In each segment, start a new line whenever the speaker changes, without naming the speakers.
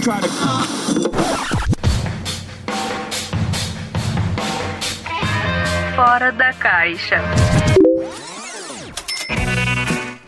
try to.
Fora da caixa.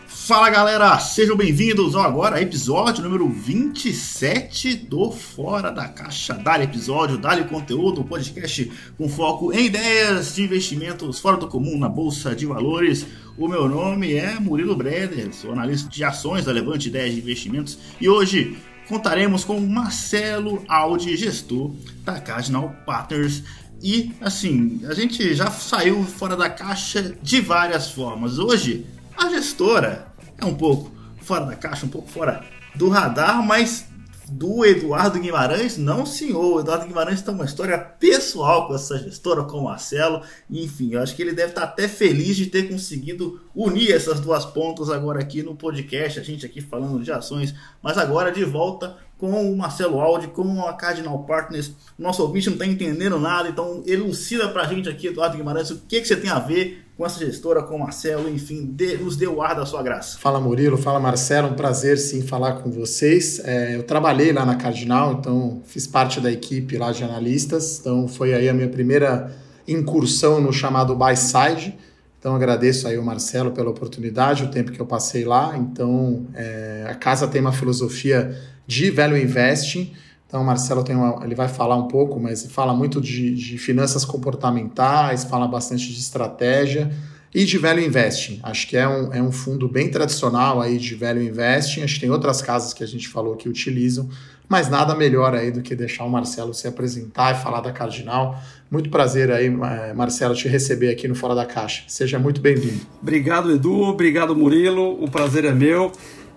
Fala galera, sejam bem-vindos ao agora episódio número 27 do Fora da Caixa. Dá episódio, dá conteúdo, um podcast com foco em ideias de investimentos fora do comum na Bolsa de Valores. O meu nome é Murilo Breder, sou analista de ações da Levante Ideias de Investimentos e hoje contaremos com Marcelo Aldi, gestor da Cardinal Partners. E assim, a gente já saiu fora da caixa de várias formas. Hoje, a gestora é um pouco fora da caixa, um pouco fora do radar, mas do Eduardo Guimarães, não senhor. O Eduardo Guimarães tem uma história pessoal com essa gestora, com o Marcelo. Enfim, eu acho que ele deve estar até feliz de ter conseguido unir essas duas pontas agora aqui no podcast. A gente aqui falando de ações, mas agora de volta com o Marcelo Aldi, com a Cardinal Partners. Nosso ouvinte não está entendendo nada, então elucida para a gente aqui, Eduardo Guimarães, o que, que você tem a ver com essa gestora, com o Marcelo, enfim, nos dê o ar da sua graça.
Fala Murilo, fala Marcelo, um prazer sim falar com vocês. É, eu trabalhei lá na Cardinal, então fiz parte da equipe lá de analistas, então foi aí a minha primeira incursão no chamado buy side. Então agradeço aí o Marcelo pela oportunidade, o tempo que eu passei lá. Então é, a casa tem uma filosofia de value investing. Então, o Marcelo tem uma, ele vai falar um pouco, mas fala muito de, de finanças comportamentais, fala bastante de estratégia e de value investing. Acho que é um, é um fundo bem tradicional aí de value investing. Acho que tem outras casas que a gente falou que utilizam, mas nada melhor aí do que deixar o Marcelo se apresentar e falar da Cardinal. Muito prazer aí, Marcelo, te receber aqui no Fora da Caixa. Seja muito bem-vindo.
Obrigado, Edu. Obrigado, Murilo. O prazer é meu.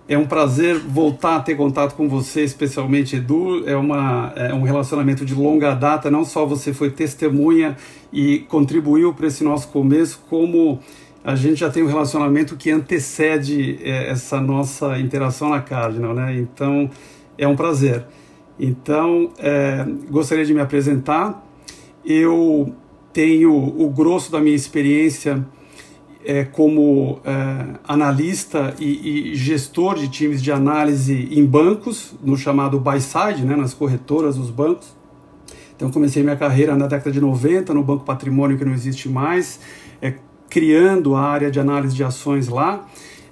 É um prazer voltar a ter contato com você, especialmente Edu. É, uma, é um relacionamento de longa data. Não só você foi testemunha e contribuiu para esse nosso começo, como a gente já tem um relacionamento que antecede é, essa nossa interação na Cardinal, né? Então é um prazer. Então é, gostaria de me apresentar. Eu tenho o grosso da minha experiência é, como é, analista e, e, gestor de times de análise em bancos, no chamado buy side, né, nas corretoras dos bancos. Então comecei minha carreira na década de 90 no Banco Patrimônio que não existe mais, é, criando a área de análise de ações lá.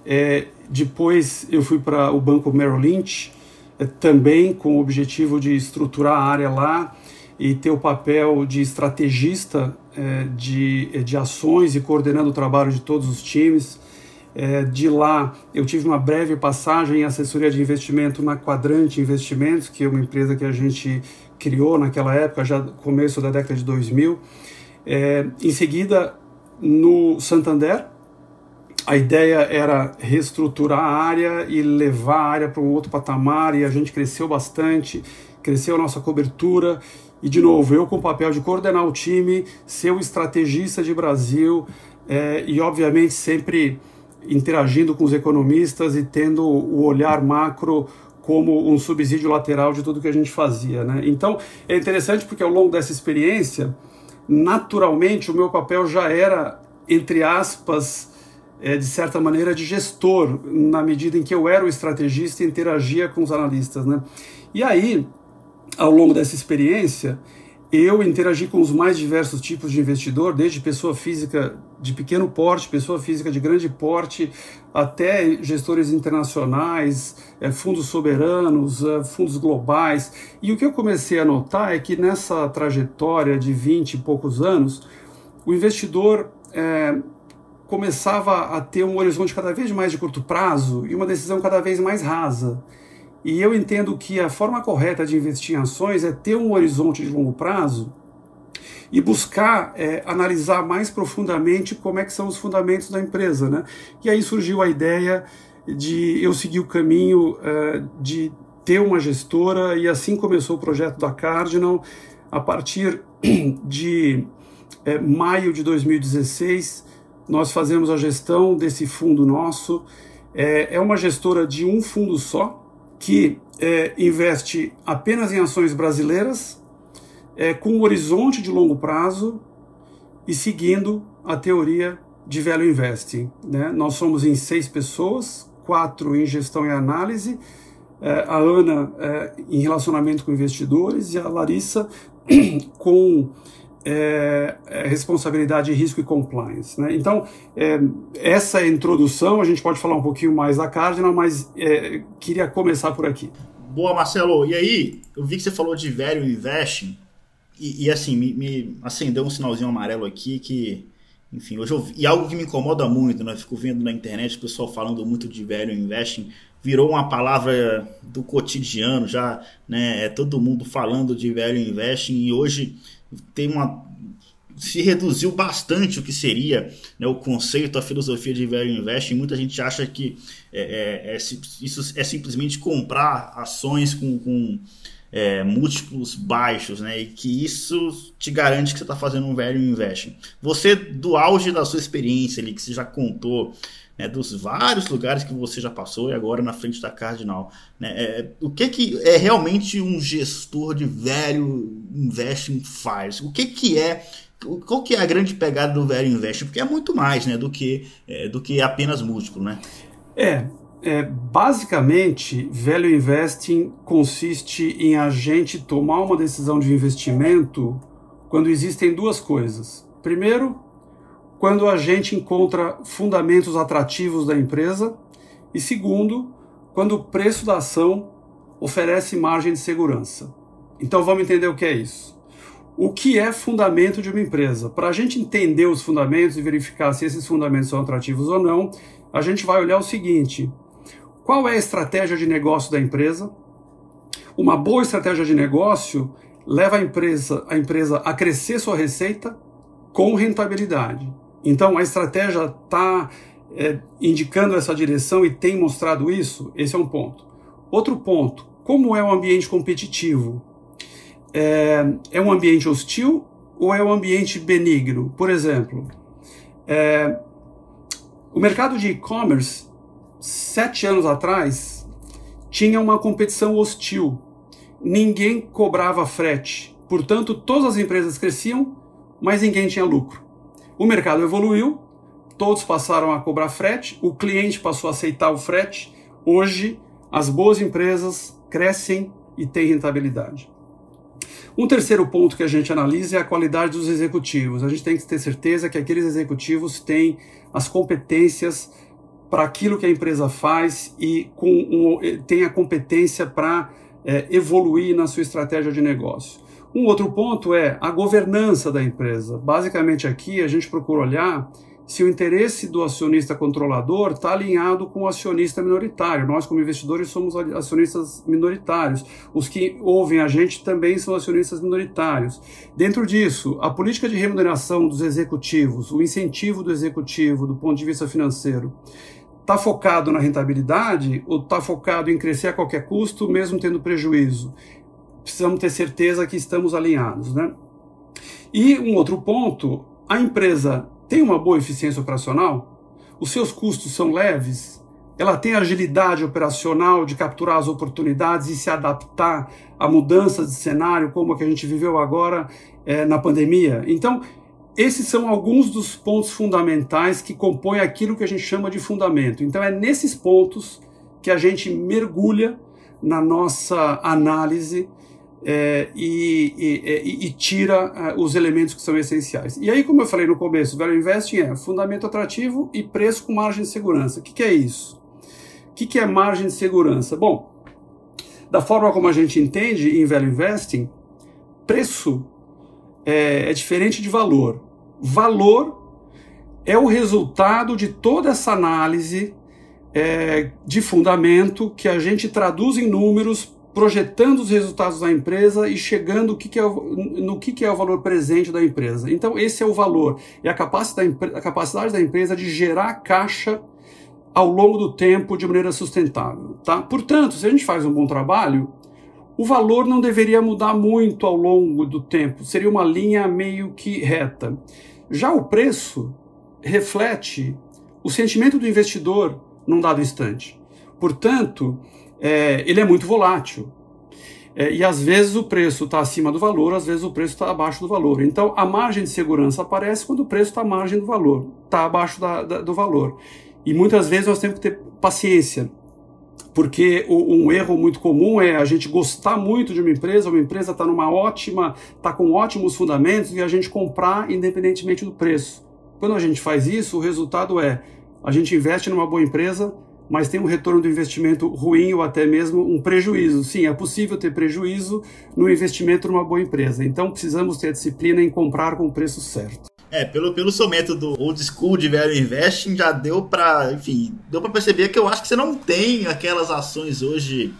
É, depois eu fui para o Banco Merrill Lynch, é, também com o objetivo de estruturar a área lá e ter o papel de estrategista é, de, é, de ações e coordenando o trabalho de todos os times. É, de lá, eu tive uma breve passagem em assessoria de investimento na Quadrante Investimentos, que é uma empresa que a gente criou naquela época, já começo da década de 2000. É, em seguida, no Santander, a ideia era reestruturar a área e levar a área para um outro patamar, e a gente cresceu bastante, cresceu a nossa cobertura e, de novo, eu com o papel de coordenar o time, ser o estrategista de Brasil é, e, obviamente, sempre interagindo com os economistas e tendo o olhar macro como um subsídio lateral de tudo que a gente fazia. Né? Então, é interessante porque ao longo dessa experiência, naturalmente, o meu papel já era, entre aspas, é, de certa maneira, de gestor, na medida em que eu era o estrategista e interagia com os analistas. Né? E aí, ao longo dessa experiência, eu interagi com os mais diversos tipos de investidor, desde pessoa física de pequeno porte, pessoa física de grande porte, até gestores internacionais, eh, fundos soberanos, eh, fundos globais. E o que eu comecei a notar é que nessa trajetória de 20 e poucos anos, o investidor é, começava a ter um horizonte cada vez mais de curto prazo e uma decisão cada vez mais rasa. E eu entendo que a forma correta de investir em ações é ter um horizonte de longo prazo e buscar é, analisar mais profundamente como é que são os fundamentos da empresa, né? E aí surgiu a ideia de eu seguir o caminho é, de ter uma gestora e assim começou o projeto da Cardinal a partir de é, maio de 2016 nós fazemos a gestão desse fundo nosso. É, é uma gestora de um fundo só que é, investe apenas em ações brasileiras, é, com um horizonte de longo prazo e seguindo a teoria de value investing. Né? Nós somos em seis pessoas, quatro em gestão e análise, é, a Ana é, em relacionamento com investidores e a Larissa com é, é, responsabilidade, risco e compliance. Né? Então, é, essa introdução, a gente pode falar um pouquinho mais da Cardinal, mas é, queria começar por aqui.
Boa, Marcelo. E aí, eu vi que você falou de value investing, e, e assim, me, me, acendeu um sinalzinho amarelo aqui que, enfim, hoje eu e algo que me incomoda muito, né? Fico vendo na internet o pessoal falando muito de value investing, virou uma palavra do cotidiano, já, né? É todo mundo falando de value investing, e hoje tem uma se reduziu bastante o que seria né, o conceito, a filosofia de value investing. Muita gente acha que é, é, é, isso é simplesmente comprar ações com, com é, múltiplos baixos, né? E que isso te garante que você está fazendo um value investing. Você, do auge da sua experiência ali, que você já contou, né, dos vários lugares que você já passou e agora na frente da Cardinal, né, é, o que, que é realmente um gestor de value investing faz? O que, que é qual que é a grande pegada do Value Investing? Porque é muito mais né, do, que, é, do que apenas múltiplo, né?
É, é, basicamente, Value Investing consiste em a gente tomar uma decisão de investimento quando existem duas coisas. Primeiro, quando a gente encontra fundamentos atrativos da empresa. E segundo, quando o preço da ação oferece margem de segurança. Então vamos entender o que é isso o que é fundamento de uma empresa. Para a gente entender os fundamentos e verificar se esses fundamentos são atrativos ou não, a gente vai olhar o seguinte: qual é a estratégia de negócio da empresa? Uma boa estratégia de negócio leva a empresa, a empresa a crescer sua receita com rentabilidade. Então, a estratégia está é, indicando essa direção e tem mostrado isso? Esse é um ponto. Outro ponto: como é o ambiente competitivo? é, é um ambiente hostil ou é um ambiente benigno? Por exemplo, é, o mercado de e-commerce, sete anos atrás, tinha uma competição hostil. Ninguém cobrava frete. Portanto, todas as empresas cresciam, mas ninguém tinha lucro. O mercado evoluiu, todos passaram a cobrar frete, o cliente passou a aceitar o frete. Hoje, as boas empresas crescem e têm rentabilidade. Um terceiro ponto que a gente analisa é a qualidade dos executivos. A gente tem que ter certeza que aqueles executivos têm as competências para aquilo que a empresa faz e com um, tem a competência para é, evoluir na sua estratégia de negócio. Um outro ponto é a governança da empresa. Basicamente aqui a gente procura olhar se o interesse do acionista controlador está alinhado com o acionista minoritário. Nós, como investidores, somos acionistas minoritários. Os que ouvem a gente também são acionistas minoritários. Dentro disso, a política de remuneração dos executivos, o incentivo do executivo do ponto de vista financeiro, está focado na rentabilidade ou está focado em crescer a qualquer custo, mesmo tendo prejuízo? Precisamos ter certeza que estamos alinhados, né? E um outro ponto, a empresa tem uma boa eficiência operacional? Os seus custos são leves? Ela tem agilidade operacional de capturar as oportunidades e se adaptar a mudanças de cenário, como a que a gente viveu agora é, na pandemia? Então, esses são alguns dos pontos fundamentais que compõem aquilo que a gente chama de fundamento. Então, é nesses pontos que a gente mergulha na nossa análise é, e, e, e, tira uh, os elementos que são essenciais. E aí, como eu falei no começo, Value Investing é fundamento atrativo e preço com margem de segurança. O que, que é isso? O que, que é margem de segurança? Bom, da forma como a gente entende em Value Investing, preço é, é diferente de valor. Valor é o resultado de toda essa análise é, de fundamento que a gente traduz em números projetando os resultados da empresa e chegando que que é no que, que é o valor presente da empresa. Então, esse é o valor, é a capacidade, a capacidade da empresa de gerar caixa ao longo do tempo de maneira sustentável. Tá? Portanto, se a gente faz um bom trabalho, o valor não deveria mudar muito ao longo do tempo, seria uma linha meio que reta. Já o preço reflete o sentimento do investidor num dado instante. Portanto, é, ele é muito volátil. É, e às vezes o preço está acima do valor, às vezes o preço está abaixo do valor. Então a margem de segurança aparece quando o preço está à margem do valor, está abaixo da, da, do valor. E muitas vezes nós temos que ter paciência. Porque um erro muito comum é a gente gostar muito de uma empresa, uma empresa está numa ótima, está com ótimos fundamentos e a gente comprar independentemente do preço. Quando a gente faz isso, o resultado é a gente investe numa boa empresa, mas tem um retorno do investimento ruim ou até mesmo um prejuízo. Sim, é possível ter prejuízo no investimento numa boa empresa. Então precisamos ter disciplina em comprar com o preço certo.
É, pelo, pelo seu método old school de value investing, já deu para, enfim, deu para perceber que eu acho que você não tem aquelas ações hoje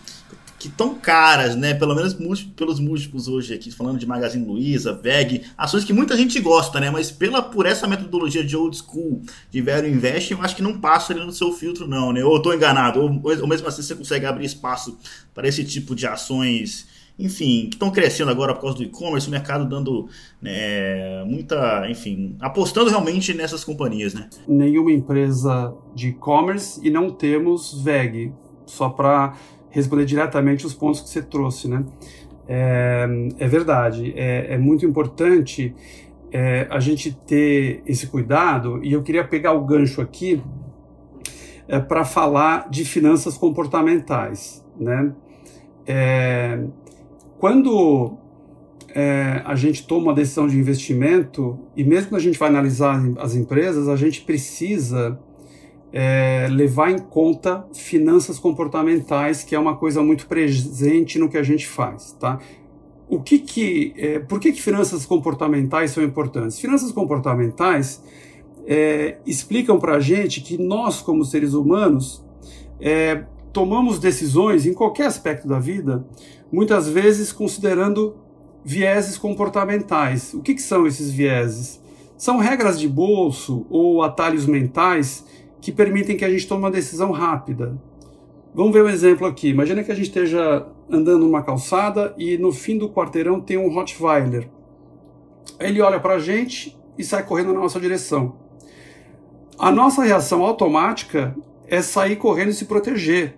que tão caras, né? Pelo menos pelos múltiplos hoje aqui, falando de Magazine Luiza, VEG, ações que muita gente gosta, né? Mas pela, por essa metodologia de old school, de value investing, eu acho que não passa ali no seu filtro, não, né? Ou eu tô enganado, ou, ou mesmo assim você consegue abrir espaço para esse tipo de ações enfim, que estão crescendo agora por causa do e-commerce, o mercado dando né, muita, enfim, apostando realmente nessas companhias, né?
Nenhuma empresa de e-commerce e não temos VEG, só para responder diretamente os pontos que você trouxe, né? É, é verdade, é, é, muito importante é, a gente ter esse cuidado e eu queria pegar o gancho aqui é, para falar de finanças comportamentais, né? É, quando é, a gente toma uma decisão de investimento, e mesmo quando a gente vai analisar as empresas, a gente precisa é, levar em conta finanças comportamentais, que é uma coisa muito presente no que a gente faz, tá? O que que, é, por que, que finanças comportamentais são importantes? Finanças comportamentais é, explicam para a gente que nós, como seres humanos, é, tomamos decisões em qualquer aspecto da vida muitas vezes considerando vieses comportamentais. O que, que são esses vieses? São regras de bolso ou atalhos mentais que permitem que a gente tome uma decisão rápida. Vamos ver um exemplo aqui. Imagina que a gente esteja andando numa calçada e no fim do quarteirão tem um Rottweiler. Ele olha para a gente e sai correndo na nossa direção. A nossa reação automática é sair correndo e se proteger,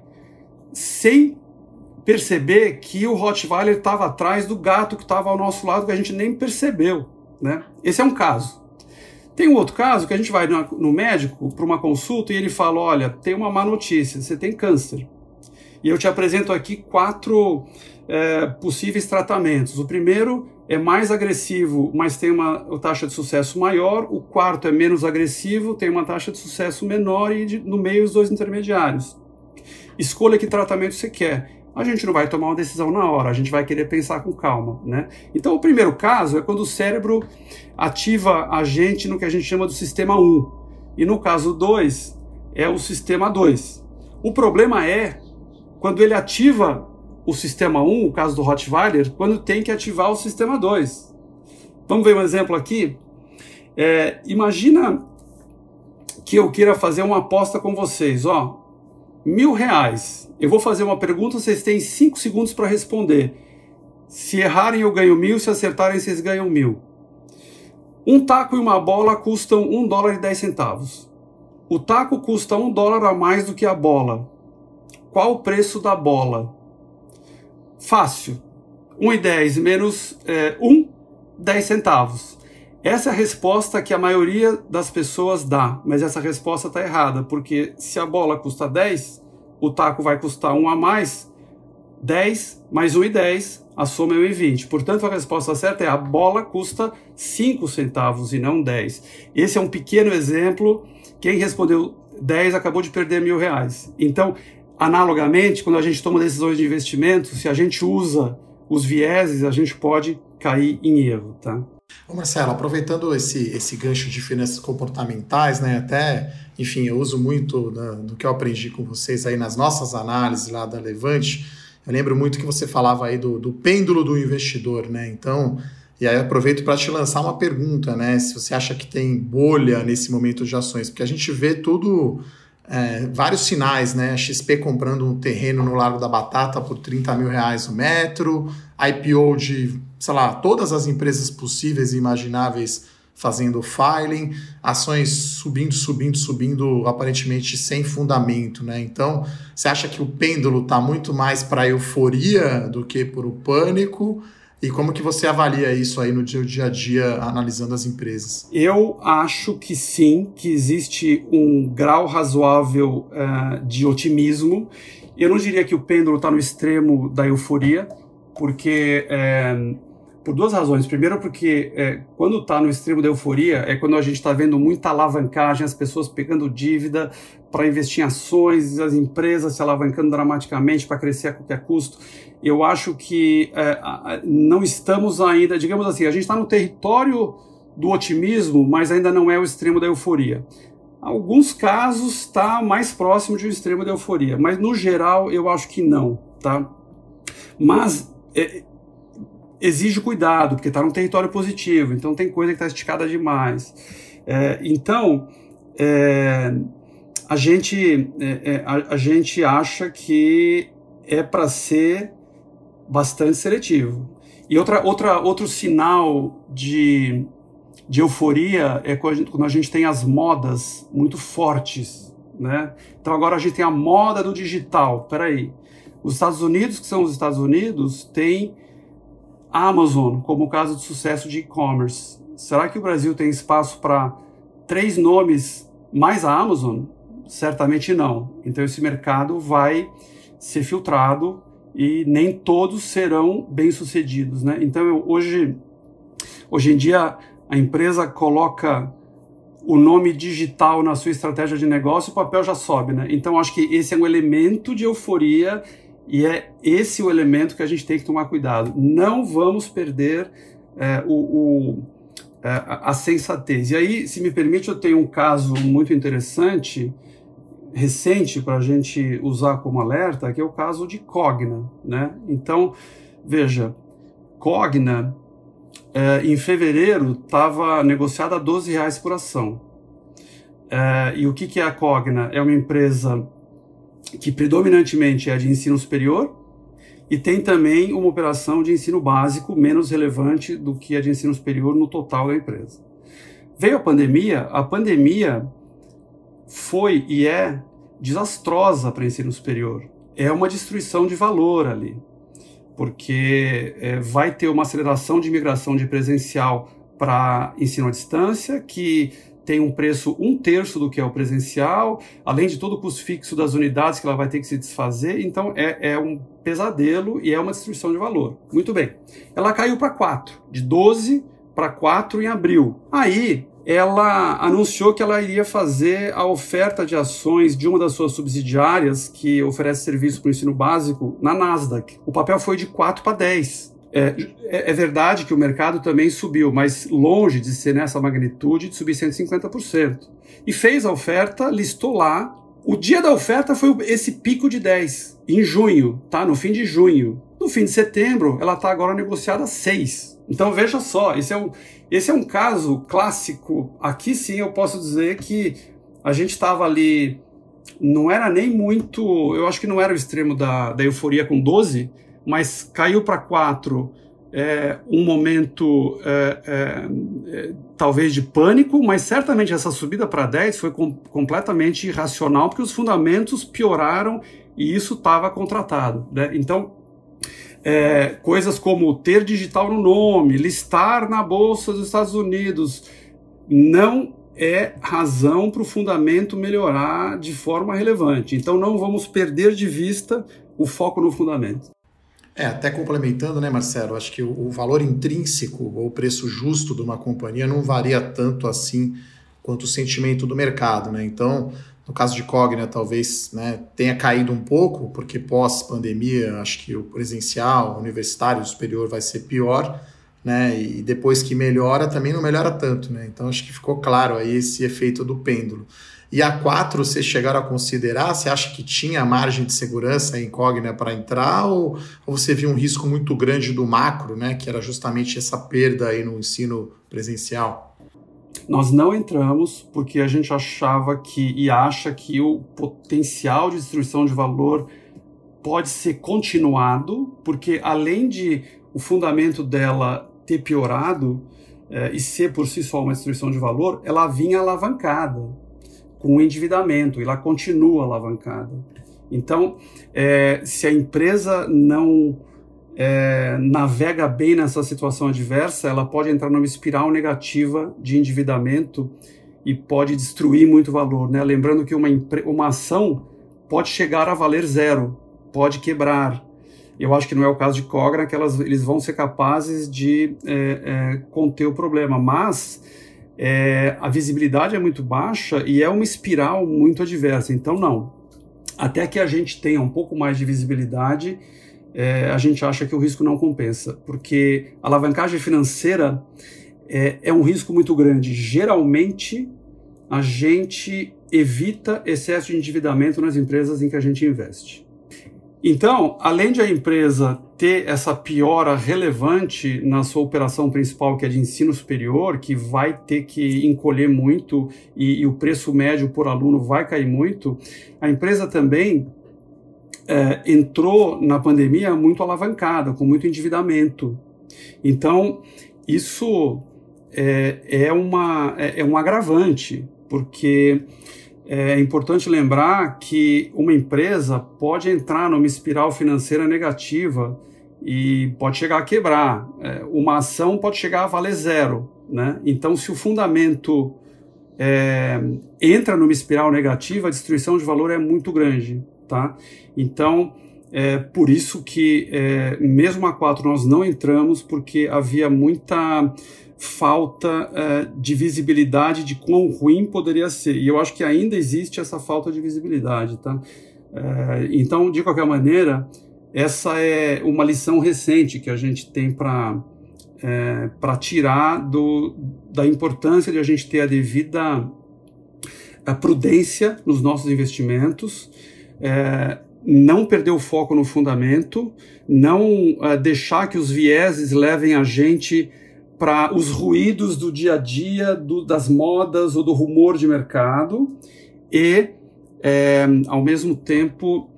sem perceber que o Rottweiler estava atrás do gato que estava ao nosso lado que a gente nem percebeu, né? Esse é um caso. Tem um outro caso que a gente vai no médico para uma consulta e ele fala: olha, tem uma má notícia, você tem câncer. E eu te apresento aqui quatro é, possíveis tratamentos. O primeiro é mais agressivo, mas tem uma taxa de sucesso maior. O quarto é menos agressivo, tem uma taxa de sucesso menor e de, no meio os dois intermediários. Escolha que tratamento você quer a gente não vai tomar uma decisão na hora, a gente vai querer pensar com calma, né? Então, o primeiro caso é quando o cérebro ativa a gente no que a gente chama do sistema 1. E no caso 2, é o sistema 2. O problema é quando ele ativa o sistema 1, o caso do Rottweiler, quando tem que ativar o sistema 2. Vamos ver um exemplo aqui? É, imagina que eu queira fazer uma aposta com vocês, ó, mil reais eu vou fazer uma pergunta, vocês têm cinco segundos para responder. Se errarem, eu ganho mil, se acertarem, vocês ganham mil. Um taco e uma bola custam um dólar e dez centavos. O taco custa um dólar a mais do que a bola. Qual o preço da bola? Fácil. 1,10 menos é, 1, 10 centavos. Essa é a resposta que a maioria das pessoas dá, mas essa resposta está errada, porque se a bola custa 10, o taco vai custar 1 a mais, 10 mais 1 e 10, a soma é 1 e 20. Portanto, a resposta certa é a bola custa 5 centavos e não 10. Esse é um pequeno exemplo. Quem respondeu 10 acabou de perder mil reais. Então, analogamente, quando a gente toma decisões de investimento, se a gente usa os vieses, a gente pode cair em erro, tá?
Ô Marcelo, aproveitando esse, esse gancho de finanças comportamentais, né, até, enfim, eu uso muito da, do que eu aprendi com vocês aí nas nossas análises lá da Levante, eu lembro muito que você falava aí do, do pêndulo do investidor, né, então, e aí aproveito para te lançar uma pergunta, né, se você acha que tem bolha nesse momento de ações, porque a gente vê tudo, é, vários sinais, né, XP comprando um terreno no Largo da Batata por 30 mil reais o metro, IPO de sei lá, todas as empresas possíveis e imagináveis fazendo filing, ações subindo, subindo, subindo, aparentemente sem fundamento, né? Então, você acha que o pêndulo está muito mais para euforia do que para o pânico? E como que você avalia isso aí no dia a dia, analisando as empresas?
Eu acho que sim, que existe um grau razoável uh, de otimismo. Eu não diria que o pêndulo está no extremo da euforia, porque é, por duas razões. Primeiro, porque é, quando está no extremo da euforia, é quando a gente está vendo muita alavancagem, as pessoas pegando dívida para investir em ações, as empresas se alavancando dramaticamente para crescer a qualquer custo eu acho que é, não estamos ainda, digamos assim, a gente está no território do otimismo, mas ainda não é o extremo da euforia. Alguns casos está mais próximo de um extremo da euforia, mas no geral eu acho que não, tá? Mas é, exige cuidado, porque está num território positivo, então tem coisa que está esticada demais. É, então, é, a, gente, é, é, a, a gente acha que é para ser bastante seletivo. E outra, outra, outro sinal de, de euforia é quando a gente tem as modas muito fortes, né? Então agora a gente tem a moda do digital. Peraí, os Estados Unidos, que são os Estados Unidos, tem a Amazon como caso de sucesso de e-commerce. Será que o Brasil tem espaço para três nomes mais a Amazon? Certamente não. Então esse mercado vai ser filtrado e nem todos serão bem-sucedidos, né? Então, eu, hoje, hoje em dia, a empresa coloca o nome digital na sua estratégia de negócio, o papel já sobe, né? Então, acho que esse é um elemento de euforia e é esse o elemento que a gente tem que tomar cuidado. Não vamos perder é, o, o é, a sensatez. E aí, se me permite, eu tenho um caso muito interessante recente para a gente usar como alerta, que é o caso de Cogna. Né? Então, veja, Cogna, é, em fevereiro, estava negociada a 12 reais por ação. É, e o que, que é a Cogna? É uma empresa que predominantemente é de ensino superior e tem também uma operação de ensino básico menos relevante do que a de ensino superior no total da empresa. Veio a pandemia, a pandemia foi e é desastrosa para o ensino superior. É uma destruição de valor ali, porque é, vai ter uma aceleração de migração de presencial para ensino à distância, que tem um preço um terço do que é o presencial, além de todo o custo fixo das unidades que ela vai ter que se desfazer. Então é, é um pesadelo e é uma destruição de valor. Muito bem. Ela caiu para 4, de 12 para 4 em abril. Aí ela anunciou que ela iria fazer a oferta de ações de uma das suas subsidiárias que oferece serviço para o ensino básico na Nasdaq. O papel foi de 4 para 10. É, é, é, verdade que o mercado também subiu, mas longe de ser nessa magnitude de subir 150%. E fez a oferta, listou lá. O dia da oferta foi esse pico de 10, em junho, tá? No fim de junho. No fim de setembro, ela está agora negociada a 6. Então veja só, esse é um, esse é um caso clássico. Aqui sim eu posso dizer que a gente estava ali, não era nem muito, eu acho que não era o extremo da, da euforia com 12, mas caiu para 4. É, um momento é, é, é, talvez de pânico, mas certamente essa subida para 10 foi com, completamente irracional, porque os fundamentos pioraram e isso estava contratado. Né? Então, é, coisas como ter digital no nome, listar na Bolsa dos Estados Unidos, não é razão para o fundamento melhorar de forma relevante. Então não vamos perder de vista o foco no fundamento.
É, até complementando, né, Marcelo? Acho que o, o valor intrínseco ou o preço justo de uma companhia não varia tanto assim quanto o sentimento do mercado, né? Então, no caso de Cogna, talvez né, tenha caído um pouco, porque pós-pandemia, acho que o presencial, universitário, superior vai ser pior, né? E depois que melhora, também não melhora tanto, né? Então acho que ficou claro aí esse efeito do pêndulo. E a 4, vocês chegaram a considerar? Você acha que tinha margem de segurança Cogna para entrar? Ou, ou você viu um risco muito grande do macro, né? Que era justamente essa perda aí no ensino presencial?
Nós não entramos porque a gente achava que e acha que o potencial de destruição de valor pode ser continuado, porque além de o fundamento dela ter piorado eh, e ser por si só uma destruição de valor, ela vinha alavancada com o endividamento e ela continua alavancada. Então, eh, se a empresa não é, navega bem nessa situação adversa, ela pode entrar numa espiral negativa de endividamento e pode destruir muito valor. Né? Lembrando que uma, uma ação pode chegar a valer zero, pode quebrar. Eu acho que não é o caso de Cogra, que elas, eles vão ser capazes de é, é, conter o problema, mas é, a visibilidade é muito baixa e é uma espiral muito adversa. Então, não. Até que a gente tenha um pouco mais de visibilidade, é, a gente acha que o risco não compensa, porque a alavancagem financeira é, é um risco muito grande. Geralmente, a gente evita excesso de endividamento nas empresas em que a gente investe. Então, além de a empresa ter essa piora relevante na sua operação principal, que é de ensino superior, que vai ter que encolher muito e, e o preço médio por aluno vai cair muito, a empresa também é, entrou na pandemia muito alavancada, com muito endividamento. Então, isso é, é, uma, é, é um agravante, porque é importante lembrar que uma empresa pode entrar numa espiral financeira negativa e pode chegar a quebrar. É, uma ação pode chegar a valer zero. Né? Então, se o fundamento é, entra numa espiral negativa, a destruição de valor é muito grande tá? Então, é por isso que é, mesmo a 4 nós não entramos, porque havia muita falta é, de visibilidade de quão ruim poderia ser. E eu acho que ainda existe essa falta de visibilidade, tá? É, então, de qualquer maneira, essa é uma lição recente que a gente tem para é, para tirar do, da importância de a gente ter a devida a prudência nos nossos investimentos é, não perder o foco no fundamento, não é, deixar que os vieses levem a gente para os ruídos do dia a dia, do, das modas ou do rumor de mercado, e, é, ao mesmo tempo,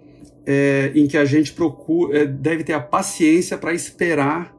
é, em que a gente procura, é, deve ter a paciência para esperar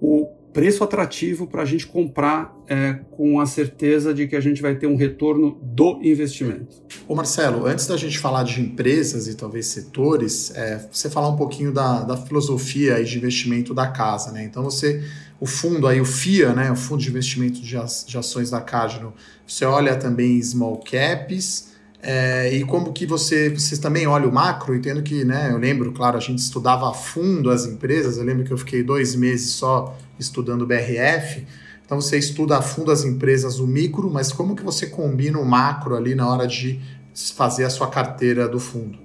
o preço atrativo para a gente comprar é, com a certeza de que a gente vai ter um retorno do investimento.
Ô Marcelo, antes da gente falar de empresas e talvez setores, é, você falar um pouquinho da, da filosofia de investimento da casa, né? Então você, o fundo aí, o FIA, né, o Fundo de Investimento de, de Ações da Cardinal, você olha também small caps, é, e como que você, vocês também olham o macro, entendo que, né, eu lembro, claro, a gente estudava a fundo as empresas, eu lembro que eu fiquei dois meses só estudando BRF, então você estuda a fundo as empresas, o micro, mas como que você combina o macro ali na hora de fazer a sua carteira do fundo?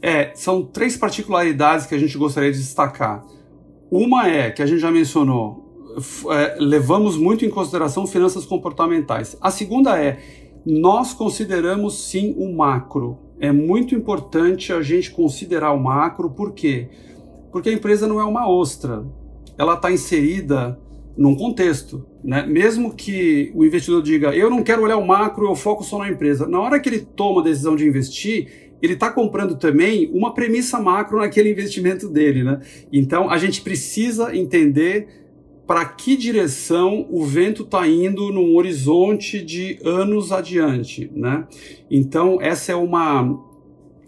É, são três particularidades que a gente gostaria de destacar. Uma é, que a gente já mencionou, é, levamos muito em consideração finanças comportamentais. A segunda é, nós consideramos sim o macro. É muito importante a gente considerar o macro, por quê? Porque a empresa não é uma ostra, ela está inserida num contexto. Né? Mesmo que o investidor diga, eu não quero olhar o macro, eu foco só na empresa. Na hora que ele toma a decisão de investir, ele está comprando também uma premissa macro naquele investimento dele. Né? Então, a gente precisa entender para que direção o vento está indo num horizonte de anos adiante, né? Então essa é uma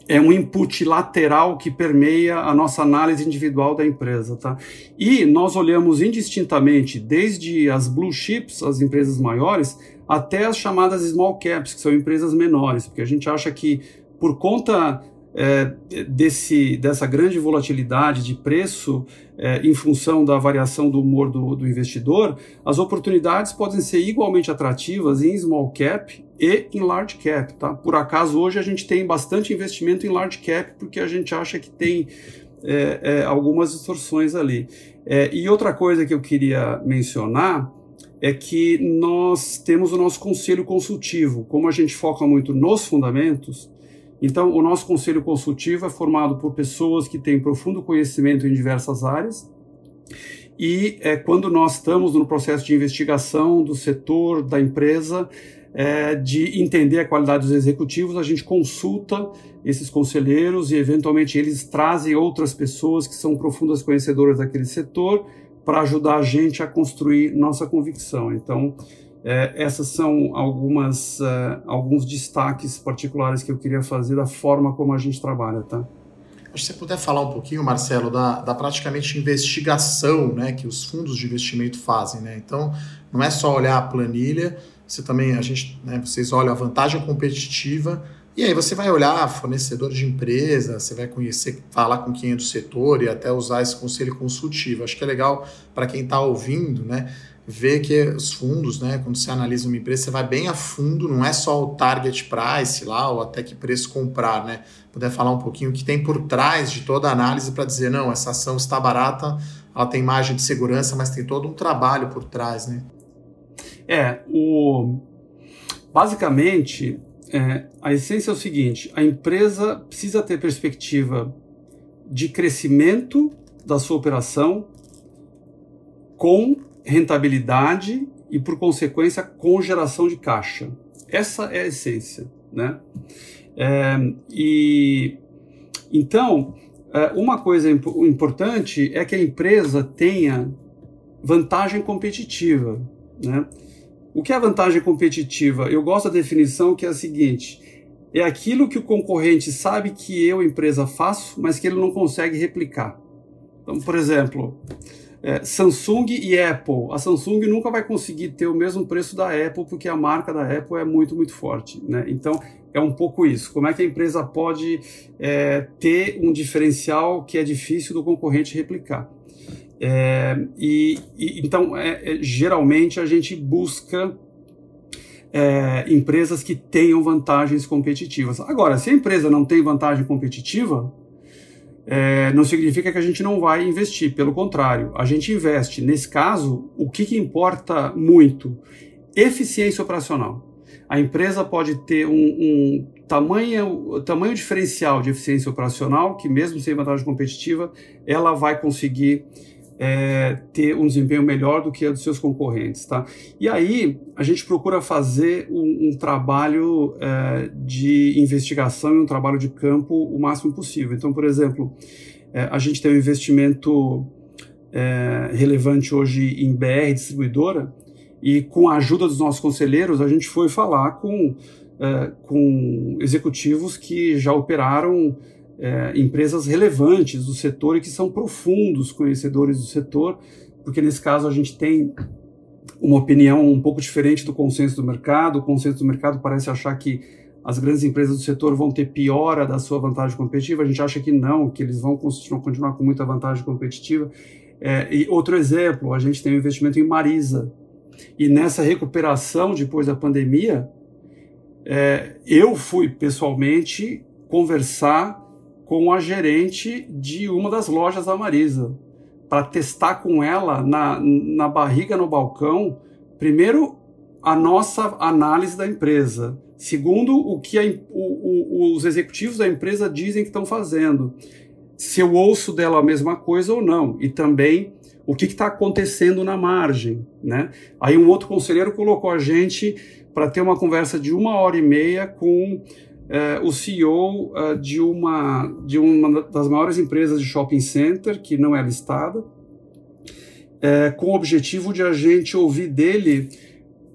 é um input lateral que permeia a nossa análise individual da empresa, tá? E nós olhamos indistintamente desde as blue chips, as empresas maiores, até as chamadas small caps, que são empresas menores, porque a gente acha que por conta é, desse, dessa grande volatilidade de preço é, em função da variação do humor do, do, investidor, as oportunidades podem ser igualmente atrativas em small cap e em large cap. Tá? Por acaso, hoje a gente tem bastante investimento em large cap porque a gente acha que tem é, é algumas distorções ali. É, e outra coisa que eu queria mencionar é que nós temos o nosso conselho consultivo. Como a gente foca muito nos fundamentos, então, o nosso conselho consultivo é formado por pessoas que têm profundo conhecimento em diversas áreas. E é, quando nós estamos no processo de investigação do setor, da empresa, é, de entender a qualidade dos executivos, a gente consulta esses conselheiros e, eventualmente, eles trazem outras pessoas que são profundas conhecedoras daquele setor para ajudar a gente a construir nossa convicção. Então, é, essas são algumas, uh, alguns destaques particulares que eu queria fazer da forma como a gente trabalha, tá?
Que você puder falar um pouquinho, Marcelo, da, da praticamente investigação né, que os fundos de investimento fazem. Né? Então, não é só olhar a planilha, você também, a gente, né, vocês olham a vantagem competitiva, e aí você vai olhar fornecedor de empresa, você vai conhecer, falar com quem é do setor e até usar esse conselho consultivo. Acho que é legal para quem está ouvindo, né? Ver que os fundos, né? Quando você analisa uma empresa, você vai bem a fundo, não é só o target price lá, ou até que preço comprar, né? Puder falar um pouquinho o que tem por trás de toda a análise para dizer, não, essa ação está barata, ela tem margem de segurança, mas tem todo um trabalho por trás, né?
É, o... basicamente, é, a essência é o seguinte: a empresa precisa ter perspectiva de crescimento da sua operação com rentabilidade e, por consequência, com geração de caixa. Essa é a essência, né? É, e então, é, uma coisa importante é que a empresa tenha vantagem competitiva, né? O que é vantagem competitiva? Eu gosto da definição que é a seguinte: é aquilo que o concorrente sabe que eu, empresa, faço, mas que ele não consegue replicar. Então, por exemplo, é, Samsung e Apple. A Samsung nunca vai conseguir ter o mesmo preço da Apple, porque a marca da Apple é muito, muito forte. Né? Então, é um pouco isso. Como é que a empresa pode é, ter um diferencial que é difícil do concorrente replicar? É, e, e, então, é, é, geralmente a gente busca é, empresas que tenham vantagens competitivas. Agora, se a empresa não tem vantagem competitiva, é, não significa que a gente não vai investir. Pelo contrário, a gente investe. Nesse caso, o que, que importa muito? Eficiência operacional. A empresa pode ter um, um tamanho, tamanho diferencial de eficiência operacional que, mesmo sem vantagem competitiva, ela vai conseguir é, ter um desempenho melhor do que a dos seus concorrentes, tá? E aí a gente procura fazer um, um trabalho é, de investigação e um trabalho de campo o máximo possível. Então, por exemplo, é, a gente tem um investimento é, relevante hoje em BR distribuidora e com a ajuda dos nossos conselheiros a gente foi falar com é, com executivos que já operaram é, empresas relevantes do setor e que são profundos conhecedores do setor, porque nesse caso a gente tem uma opinião um pouco diferente do consenso do mercado. O consenso do mercado parece achar que as grandes empresas do setor vão ter piora da sua vantagem competitiva. A gente acha que não, que eles vão continuar com muita vantagem competitiva. É, e outro exemplo, a gente tem um investimento em Marisa. E nessa recuperação depois da pandemia, é, eu fui pessoalmente conversar com a gerente de uma das lojas da Marisa, para testar com ela na, na barriga no balcão, primeiro, a nossa análise da empresa. Segundo, o que a, o, o, os executivos da empresa dizem que estão fazendo. Se eu ouço dela a mesma coisa ou não. E também o que está acontecendo na margem. Né? Aí um outro conselheiro colocou a gente para ter uma conversa de uma hora e meia com é, o CEO é, de, uma, de uma das maiores empresas de shopping center, que não é listada, é, com o objetivo de a gente ouvir dele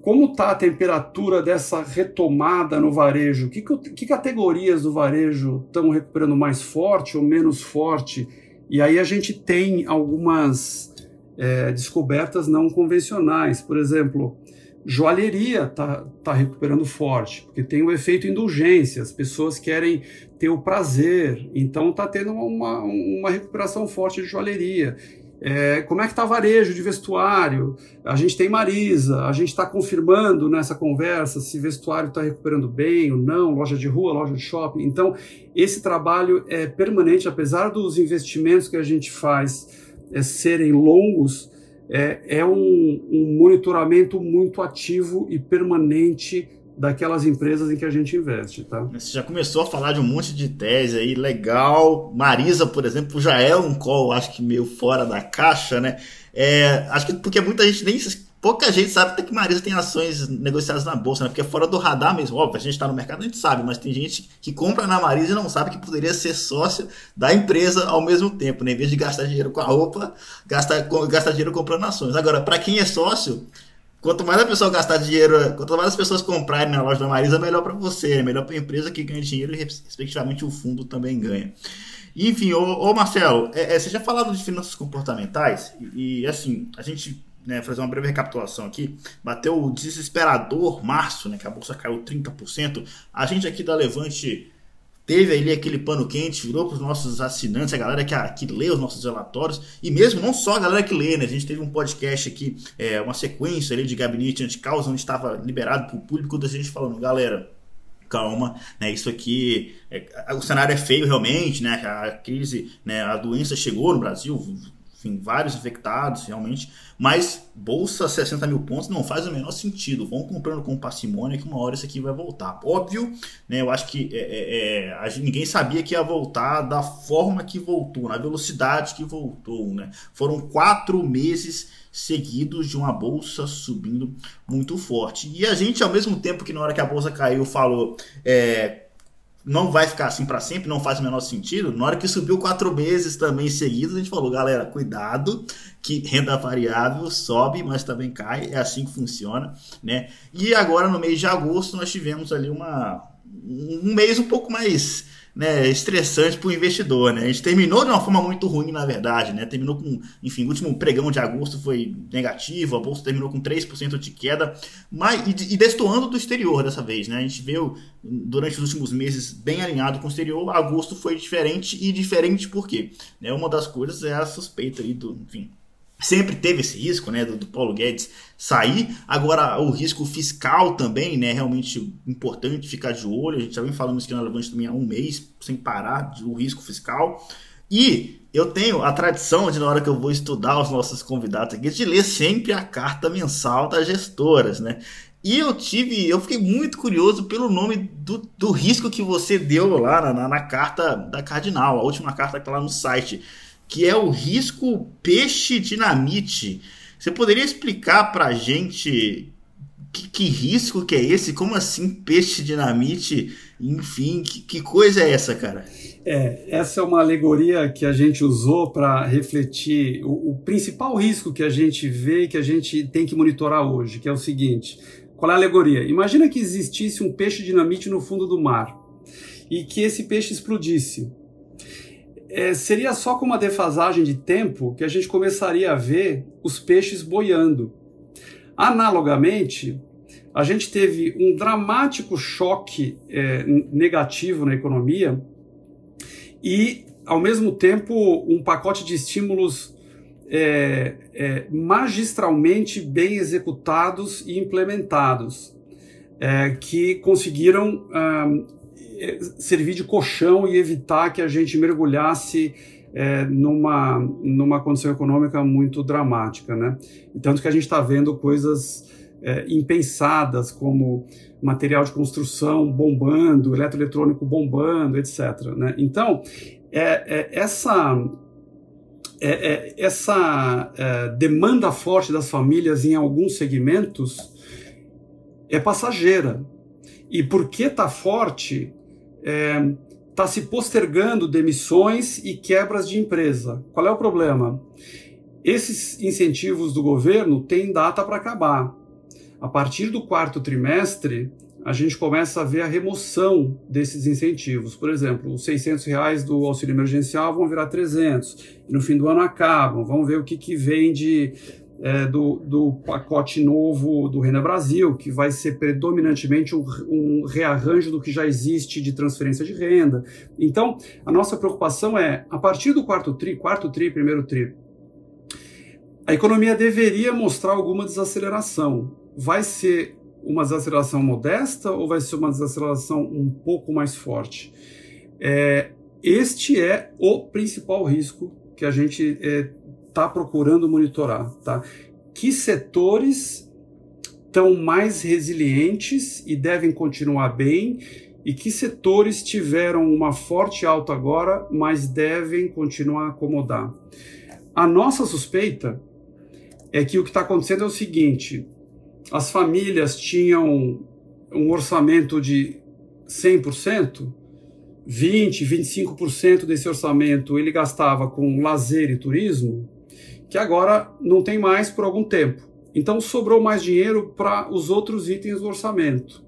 como está a temperatura dessa retomada no varejo, que, que categorias do varejo estão recuperando mais forte ou menos forte, e aí a gente tem algumas é, descobertas não convencionais, por exemplo, Joalheria está tá recuperando forte, porque tem o efeito indulgência, as pessoas querem ter o prazer, então está tendo uma, uma recuperação forte de joalheria. É, como é que está varejo de vestuário? A gente tem Marisa, a gente está confirmando nessa conversa se vestuário está recuperando bem ou não, loja de rua, loja de shopping. Então, esse trabalho é permanente, apesar dos investimentos que a gente faz é, serem longos, é, é um, um monitoramento muito ativo e permanente daquelas empresas em que a gente investe, tá?
Você já começou a falar de um monte de tese aí, legal. Marisa, por exemplo, já é um call, acho que meio fora da caixa, né? É, acho que porque muita gente nem pouca gente sabe até que Marisa tem ações negociadas na bolsa, né? Porque é fora do radar mesmo. Óbvio, a gente está no mercado, a gente sabe, mas tem gente que compra na Marisa e não sabe que poderia ser sócio da empresa ao mesmo tempo, né? Em vez de gastar dinheiro com a roupa, gasta, gasta dinheiro comprando ações. Agora, para quem é sócio, quanto mais a pessoa gastar dinheiro, quanto mais as pessoas comprarem na loja da Marisa, melhor para você, é melhor para a empresa que ganha dinheiro e, respectivamente, o fundo também ganha. Enfim, ô, ô Marcelo, é, é, você já falou de finanças comportamentais e, e assim, a gente né, fazer uma breve recapitulação aqui, bateu o desesperador março, né, que a bolsa caiu 30%. A gente aqui da Levante teve ali aquele pano quente, virou para os nossos assinantes, a galera que, a, que lê os nossos relatórios, e mesmo não só a galera que lê, né? A gente teve um podcast aqui, é, uma sequência ali de gabinete anti-causa, onde estava liberado para o público da gente falando, galera, calma, né? Isso aqui, é, o cenário é feio realmente, né? A crise, né? A doença chegou no Brasil, enfim, vários infectados realmente, mas bolsa 60 mil pontos não faz o menor sentido. Vão comprando com parcimônia que uma hora isso aqui vai voltar. Óbvio, né? Eu acho que é, é, é ninguém sabia que ia voltar da forma que voltou, na velocidade que voltou, né? Foram quatro meses seguidos de uma bolsa subindo muito forte. E a gente, ao mesmo tempo que na hora que a bolsa caiu, falou. É, não vai ficar assim para sempre, não faz o menor sentido. Na hora que subiu quatro meses também seguidos, a gente falou, galera, cuidado, que renda variável sobe, mas também cai, é assim que funciona, né? E agora no mês de agosto nós tivemos ali uma um mês um pouco mais né, estressante para o investidor. Né? A gente terminou de uma forma muito ruim, na verdade. Né? Terminou com, enfim, o último pregão de agosto foi negativo, a bolsa terminou com 3% de queda, mas, e, e destoando do exterior dessa vez. Né? A gente viu durante os últimos meses bem alinhado com o exterior, agosto foi diferente, e diferente por quê? Né? Uma das coisas é a suspeita aí do, enfim, sempre teve esse risco, né, do, do, Paulo Guedes sair. Agora o risco fiscal também, né, realmente importante ficar de olho. A gente já vem falando isso aqui na Levante também há um mês, sem parar, o risco fiscal. E eu tenho a tradição de na hora que eu vou estudar os nossos convidados aqui de ler sempre a carta mensal das gestoras, né? E eu tive, eu fiquei muito curioso pelo nome do, do risco que você deu lá na, na carta da Cardinal, a última carta que tá lá no site que é o risco peixe dinamite. Você poderia explicar para a gente que, que, risco que é esse? Como assim peixe dinamite? Enfim, que, que coisa é essa, cara?
É, essa é uma alegoria que a gente usou para refletir o, o, principal risco que a gente vê e que a gente tem que monitorar hoje, que é o seguinte: qual é a alegoria? Imagina que existisse um peixe dinamite no fundo do mar e que esse peixe explodisse é, seria só com uma defasagem de tempo que a gente começaria a ver os peixes boiando. Analogamente, a gente teve um dramático choque é, negativo na economia e, ao mesmo tempo, um pacote de estímulos é, é, magistralmente bem executados e implementados, é, que conseguiram servir de colchão e evitar que a gente mergulhasse é, numa, numa condição econômica muito dramática. Né? E tanto que a gente está vendo coisas é, impensadas, como material de construção bombando, eletroeletrônico bombando, etc. Né? Então, é, é essa, é, essa demanda forte das famílias em alguns segmentos é passageira. E porque está forte, está é, tá se postergando demissões e quebras de empresa. Qual é o problema? Esses incentivos do governo têm data para acabar. A partir do quarto trimestre, a gente começa a ver a remoção desses incentivos. Por exemplo, os 600 reais do auxílio emergencial vão virar 300, e no fim do ano acabam. Vamos ver o que, que vem de é, do, do, pacote novo do Renda Brasil, que vai ser predominantemente um, um, rearranjo do que já existe de transferência de renda. Então, a nossa preocupação é, a partir do quarto tri, quarto tri, primeiro tri, a economia deveria mostrar alguma desaceleração. Vai ser uma desaceleração modesta ou vai ser uma desaceleração um pouco mais forte? É, este é o principal risco que a gente é, está procurando monitorar, tá? Que setores estão mais resilientes e devem continuar bem e que setores tiveram uma forte alta agora, mas devem continuar a acomodar. A nossa suspeita é que o que está acontecendo é o seguinte: as famílias tinham um orçamento de 100%, 20, 25% desse orçamento ele gastava com lazer e turismo, que agora não tem mais por algum tempo. Então sobrou mais dinheiro para os outros itens do orçamento.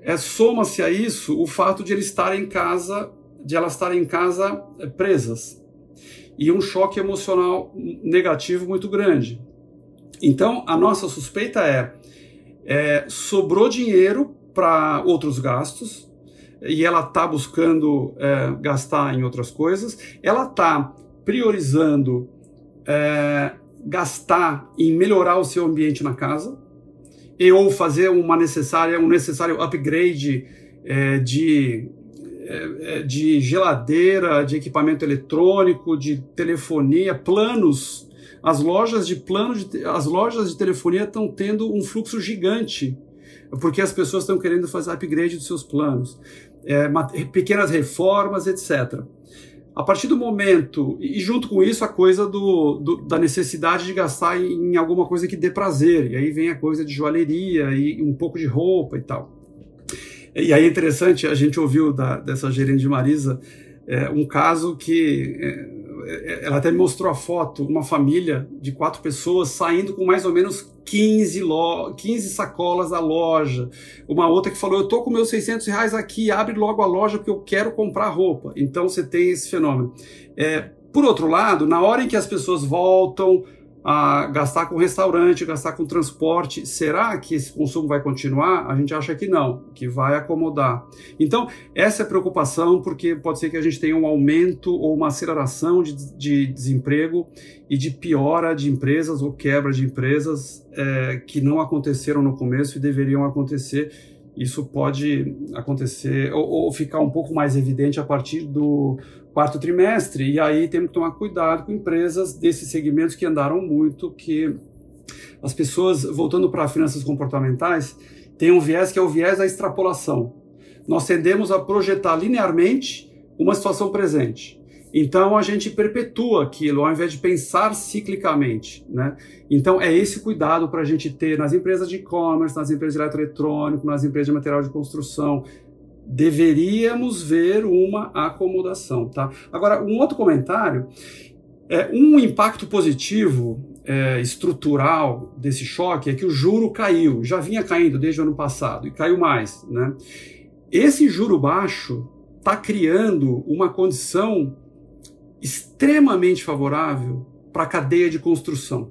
É, Soma-se a isso o fato de eles estarem em casa, de elas estarem em casa é, presas. E um choque emocional negativo muito grande. Então, a nossa suspeita é, é sobrou dinheiro para outros gastos, e ela está buscando é, gastar em outras coisas, ela está priorizando é, gastar em melhorar o seu ambiente na casa e ou fazer uma necessária um necessário upgrade é, de é, é, de geladeira, de equipamento eletrônico, de telefonia, planos. As lojas de plano de, as lojas de telefonia estão tendo um fluxo gigante porque as pessoas estão querendo fazer upgrade dos seus planos, é, pequenas reformas, etc. A partir do momento, e junto com isso a coisa do, do, da necessidade de gastar em alguma coisa que dê prazer, e aí vem a coisa de joalheria e um pouco de roupa e tal. E aí é interessante, a gente ouviu da, dessa gerente de Marisa é, um caso que é, ela até me mostrou a foto, uma família de quatro pessoas saindo com mais ou menos 15, lo 15 sacolas da loja. Uma outra que falou: Eu tô com meus 600 reais aqui, abre logo a loja porque eu quero comprar roupa. Então você tem esse fenômeno. É, por outro lado, na hora em que as pessoas voltam a gastar com restaurante, gastar com transporte. Será que esse consumo vai continuar? A gente acha que não, que vai acomodar. Então, essa é a preocupação, porque pode ser que a gente tenha um aumento ou uma aceleração de, de desemprego e de piora de empresas ou quebra de empresas é, que não aconteceram no começo e deveriam acontecer. Isso pode acontecer ou, ou ficar um pouco mais evidente a partir do quarto trimestre. E aí temos que tomar cuidado com empresas desses segmentos que andaram muito, que as pessoas, voltando para finanças comportamentais, tem um viés que é o viés da extrapolação. Nós tendemos a projetar linearmente uma situação presente. Então a gente perpetua aquilo ao invés de pensar ciclicamente, né? Então é esse cuidado para a gente ter nas empresas de e-commerce, nas empresas de eletroeletrônico, nas empresas de material de construção, deveríamos ver uma acomodação, tá? Agora, um outro comentário é um impacto positivo é, estrutural desse choque é que o juro caiu, já vinha caindo desde o ano passado e caiu mais, né? Esse juro baixo está criando uma condição extremamente favorável para a cadeia de construção.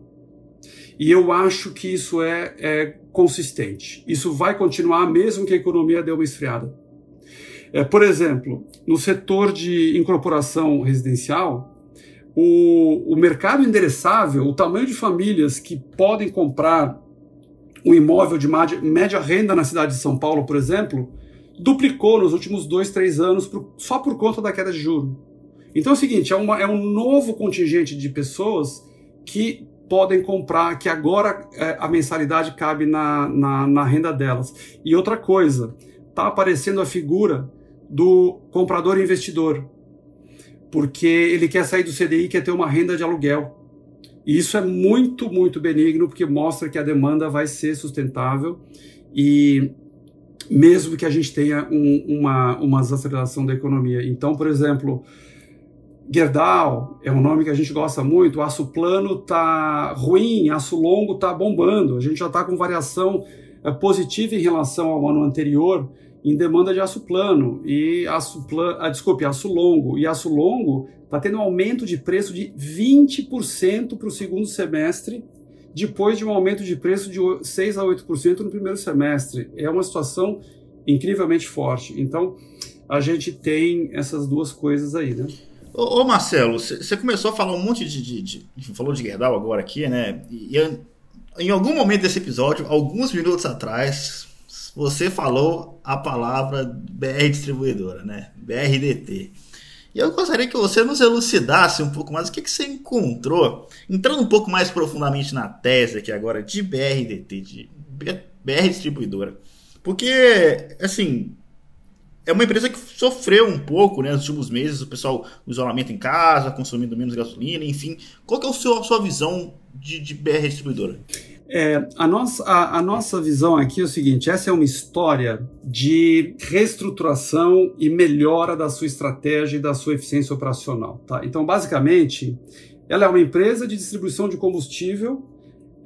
E eu acho que isso é, é consistente. Isso vai continuar mesmo que a economia dê uma esfriada. É, por exemplo, no setor de incorporação residencial, o, o mercado endereçável, o tamanho de famílias que podem comprar um imóvel de média, renda na cidade de São Paulo, por exemplo, duplicou nos últimos dois, três anos por, só por conta da queda de juros. Então é o seguinte, é, uma, é um novo contingente de pessoas que podem comprar, que agora é, a mensalidade cabe na, na, na, renda delas. E outra coisa, está aparecendo a figura do comprador investidor, porque ele quer sair do CDI quer ter uma renda de aluguel. E isso é muito, muito benigno, porque mostra que a demanda vai ser sustentável e mesmo que a gente tenha um, uma, uma desaceleração da economia. Então, por exemplo, Gerdau é um nome que a gente gosta muito, aço plano está ruim, aço longo está bombando, a gente já está com variação é, positiva em relação ao ano anterior, em demanda de aço plano e aço plano, ah, desculpe, aço longo. E aço longo está tendo um aumento de preço de 20% para o segundo semestre, depois de um aumento de preço de 6 a 8% no primeiro semestre. É uma situação incrivelmente forte. Então, a gente tem essas duas coisas aí, né?
Ô, Marcelo, você começou a falar um monte de, de, de, falou de Gerdau agora aqui, né? E em algum momento desse episódio, alguns minutos atrás, você falou a palavra BR Distribuidora, né? BRDT. E eu gostaria que você nos elucidasse um pouco mais o que, que você encontrou, entrando um pouco mais profundamente na tese aqui agora de BRDT, de BR Distribuidora. Porque, assim, é uma empresa que sofreu um pouco né, nos últimos meses, o pessoal, o isolamento em casa, consumindo menos gasolina, enfim. Qual que é o seu, a sua visão de, de BR Distribuidora?
É, a, nossa, a, a, nossa visão aqui é o seguinte: essa é uma história de reestruturação e melhora da sua estratégia e da sua eficiência operacional. Tá? Então, basicamente, ela é uma empresa de distribuição de combustível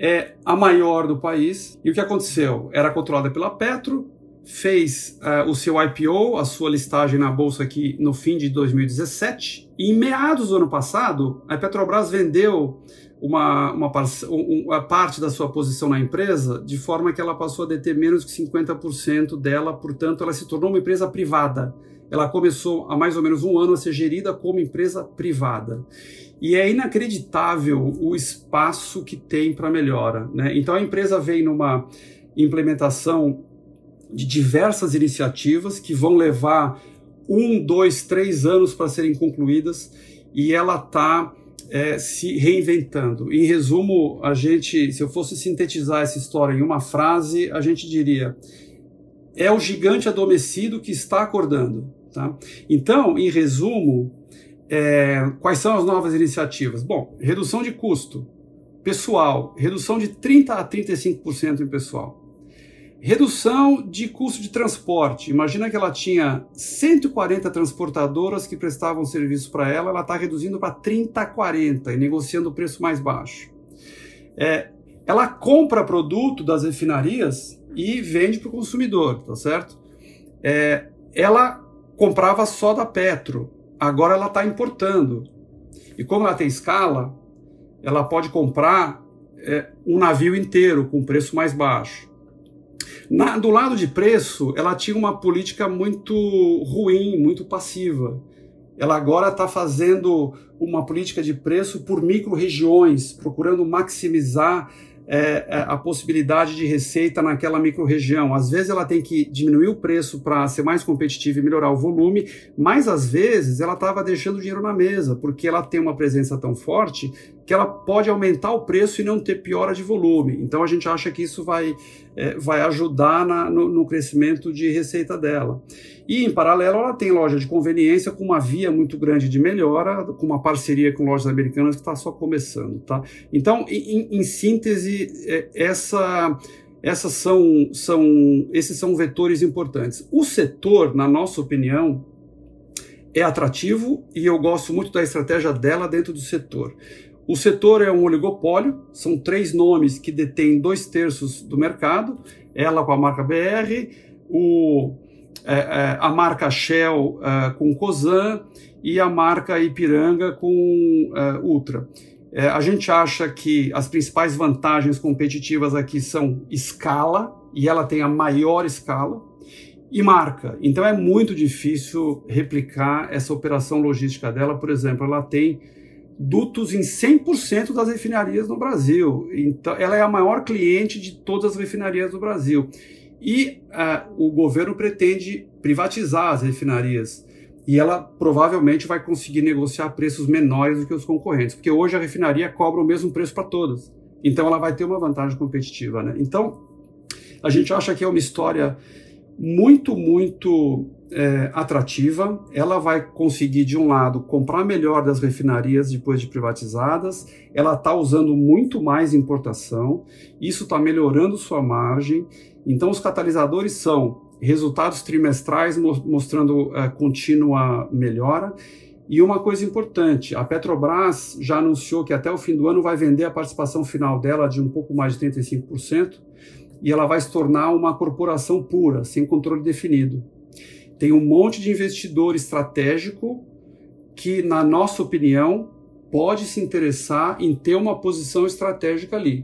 é a maior do país. E o que aconteceu? Era controlada pela Petro, fez uh, o seu IPO, a sua listagem na bolsa aqui no fim de 2017. E em meados do ano passado, a Petrobras vendeu uma, uma, parte da sua posição na empresa de forma que ela passou a deter menos de 50% dela, portanto, ela se tornou uma empresa privada. Ela começou há mais ou menos um ano a ser gerida como empresa privada. E é inacreditável o espaço que tem para melhora. Né? Então a empresa vem numa implementação de diversas iniciativas que vão levar um, dois, três anos para serem concluídas e ela está é, se reinventando. Em resumo, a gente, se eu fosse sintetizar essa história em uma frase, a gente diria: é o gigante adormecido que está acordando. Tá? Então, em resumo, é, quais são as novas iniciativas? Bom, redução de custo, pessoal, redução de 30 a 35% em pessoal. Redução de custo de transporte. Imagina que ela tinha 140 transportadoras que prestavam serviço para ela, ela está reduzindo para 30 a 40 e negociando o preço mais baixo. É, ela compra produto das refinarias e vende para o consumidor, tá certo? É, ela comprava só da Petro, agora ela está importando. E como ela tem escala, ela pode comprar é, um navio inteiro com preço mais baixo. Na, do lado de preço, ela tinha uma política muito ruim, muito passiva. Ela agora está fazendo uma política de preço por micro-regiões, procurando maximizar é, é, a possibilidade de receita naquela microrregião. Às vezes ela tem que diminuir o preço para ser mais competitiva e melhorar o volume, mas às vezes ela estava deixando dinheiro na mesa, porque ela tem uma presença tão forte que ela pode aumentar o preço e não ter piora de volume. Então a gente acha que isso vai, é, vai ajudar na, no, no, crescimento de receita dela. E em paralelo ela tem loja de conveniência com uma via muito grande de melhora, com uma parceria com lojas americanas que está só começando. Tá? Então, em, em síntese, é, essa essas são, são, esses são vetores importantes. O setor, na nossa opinião, é atrativo e eu gosto muito da estratégia dela dentro do setor. O setor é um oligopólio, são três nomes que detêm dois terços do mercado, ela com a marca BR, o, é, é, a marca Shell é, com Cosan e a marca Ipiranga com é, Ultra. É, a gente acha que as principais vantagens competitivas aqui são escala, e ela tem a maior escala, e marca. Então é muito difícil replicar essa operação logística dela. Por exemplo, ela tem dutos em 100% das refinarias no Brasil. Então, ela é a maior cliente de todas as refinarias do Brasil. E uh, o governo pretende privatizar as refinarias. E ela provavelmente vai conseguir negociar preços menores do que os concorrentes, porque hoje a refinaria cobra o mesmo preço para todas. Então ela vai ter uma vantagem competitiva. Né? Então a gente acha que é uma história muito, muito é, atrativa. Ela vai conseguir, de um lado, comprar melhor das refinarias depois de privatizadas. Ela está usando muito mais importação. Isso está melhorando sua margem. Então, os catalisadores são resultados trimestrais mostrando uh, contínua melhora. E uma coisa importante, a Petrobras já anunciou que até o fim do ano vai vender a participação final dela de um pouco mais de 35% e ela vai se tornar uma corporação pura, sem controle definido tem um monte de investidor estratégico que, na nossa opinião, pode se interessar em ter uma posição estratégica ali,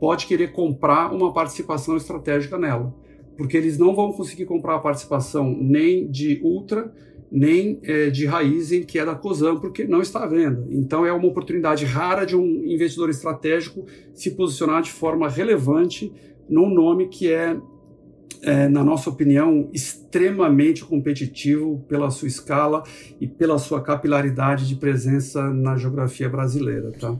pode querer comprar uma participação estratégica nela, porque eles não vão conseguir comprar a participação nem de Ultra, nem é, de Raizen, que é da COSAM, porque não está à venda. Então é uma oportunidade rara de um investidor estratégico se posicionar de forma relevante num nome que é é, na nossa opinião, extremamente competitivo pela sua escala e pela sua capilaridade de presença na geografia brasileira, tá?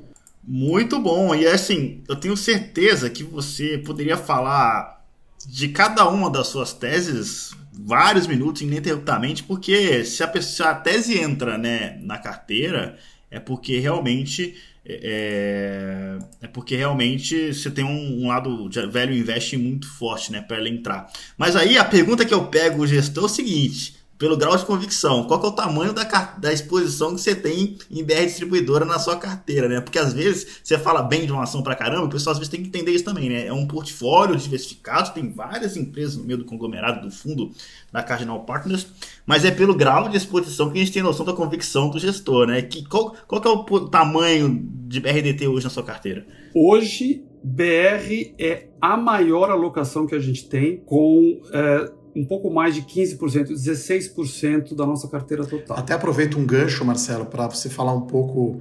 Muito bom. E assim, eu tenho certeza que você poderia falar de cada uma das suas teses vários minutos ininterruptamente, porque se a, pessoa, se a tese entra né, na carteira, é porque realmente é, é porque realmente você tem um, um lado de velho investe muito forte né, para ela entrar. Mas aí a pergunta que eu pego o gestor é o seguinte: pelo grau de convicção. Qual é o tamanho da, da exposição que você tem em BR distribuidora na sua carteira, né? Porque às vezes você fala bem de uma ação pra caramba, o pessoal às vezes tem que entender isso também, né? É um portfólio diversificado, tem várias empresas no meio do conglomerado do fundo da Cardinal Partners, mas é pelo grau de exposição que a gente tem noção da convicção do gestor, né? Que, qual, qual que é o tamanho de BRDT hoje na sua carteira?
Hoje, BR é a maior alocação que a gente tem, com é, um pouco mais de 15%, 16% da nossa carteira total.
Até aproveito um gancho, Marcelo, para você falar um pouco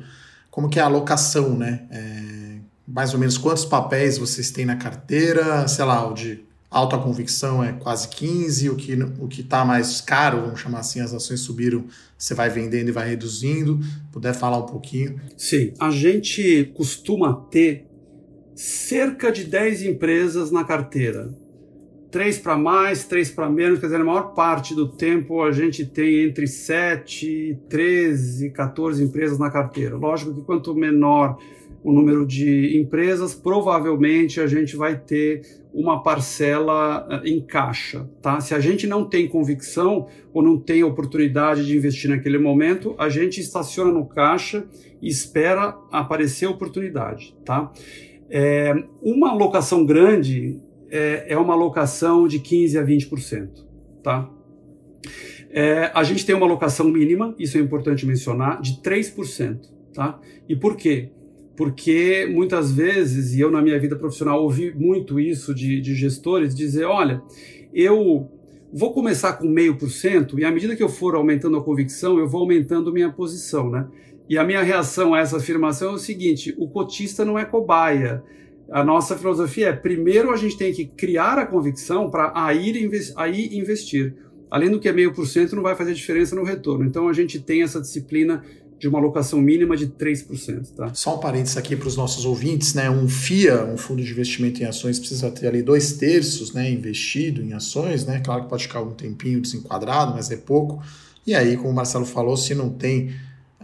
como que é a alocação, né? É, mais ou menos quantos papéis vocês têm na carteira, sei lá, o de alta convicção é quase 15, o que o que está mais caro, vamos chamar assim, as ações subiram, você vai vendendo e vai reduzindo. Puder falar um pouquinho?
Sim, a gente costuma ter cerca de 10 empresas na carteira três para mais, três para menos, quer dizer, na maior parte do tempo a gente tem entre 7, 13, 14 empresas na carteira. Lógico que quanto menor o número de empresas, provavelmente a gente vai ter uma parcela eh, em caixa, tá? Se a gente não tem convicção ou não tem oportunidade de investir naquele momento, a gente estaciona no caixa e espera aparecer a oportunidade, tá? É, uma alocação grande é, é uma alocação de 15% a 20%. Tá? É, a gente tem uma alocação mínima, isso é importante mencionar, de 3%. Tá? E por quê? Porque muitas vezes, e eu na minha vida profissional ouvi muito isso de, de gestores, dizer, olha, eu vou começar com meio por cento e à medida que eu for aumentando a convicção, eu vou aumentando minha posição, né? E a minha reação a essa afirmação é o seguinte: o cotista não é cobaia a nossa filosofia é primeiro a gente tem que criar a convicção para aí, aí investir. Além do que é meio por cento, não vai fazer diferença no retorno. Então a gente tem essa disciplina de uma alocação mínima de 3%. Tá?
Só um parênteses aqui para os nossos ouvintes, né? Um FIA, um fundo de investimento em ações, precisa ter ali dois terços né, investido em ações, né? Claro que pode ficar um tempinho desenquadrado, mas é pouco. E aí, como o Marcelo falou, se não tem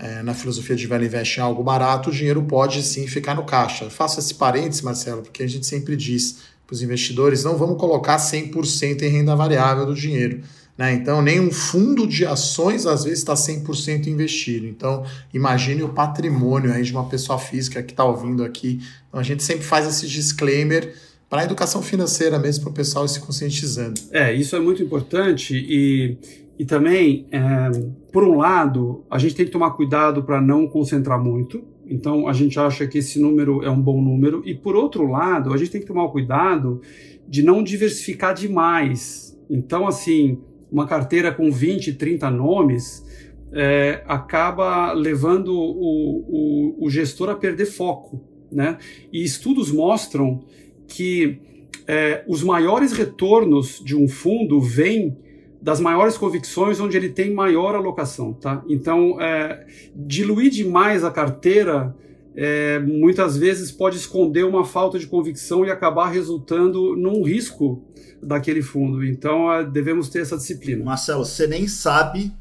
é, na filosofia de velho investe em algo barato, o dinheiro pode sim ficar no caixa. faço esse parênteses, Marcelo, porque a gente sempre diz para os investidores: não vamos colocar 100% em renda variável do dinheiro. Né? Então, nem um fundo de ações às vezes está 100% investido. Então, imagine o patrimônio aí de uma pessoa física que está ouvindo aqui. Então, a gente sempre faz esse disclaimer para a educação financeira mesmo, para o pessoal se conscientizando.
É, isso é muito importante e e também, é, por um lado, a gente tem que tomar cuidado para não concentrar muito. Então, a gente acha que esse número é um bom número. E por outro lado, a gente tem que tomar cuidado de não diversificar demais. Então, assim, uma carteira com 20, 30 nomes é, acaba levando o, o, o, gestor a perder foco. Né? E estudos mostram que é, os maiores retornos de um fundo vêm das maiores convicções onde ele tem maior alocação, tá? Então, é, diluir demais a carteira é, muitas vezes pode esconder uma falta de convicção e acabar resultando num risco daquele fundo. Então, é, devemos ter essa disciplina.
Marcelo, você nem sabe,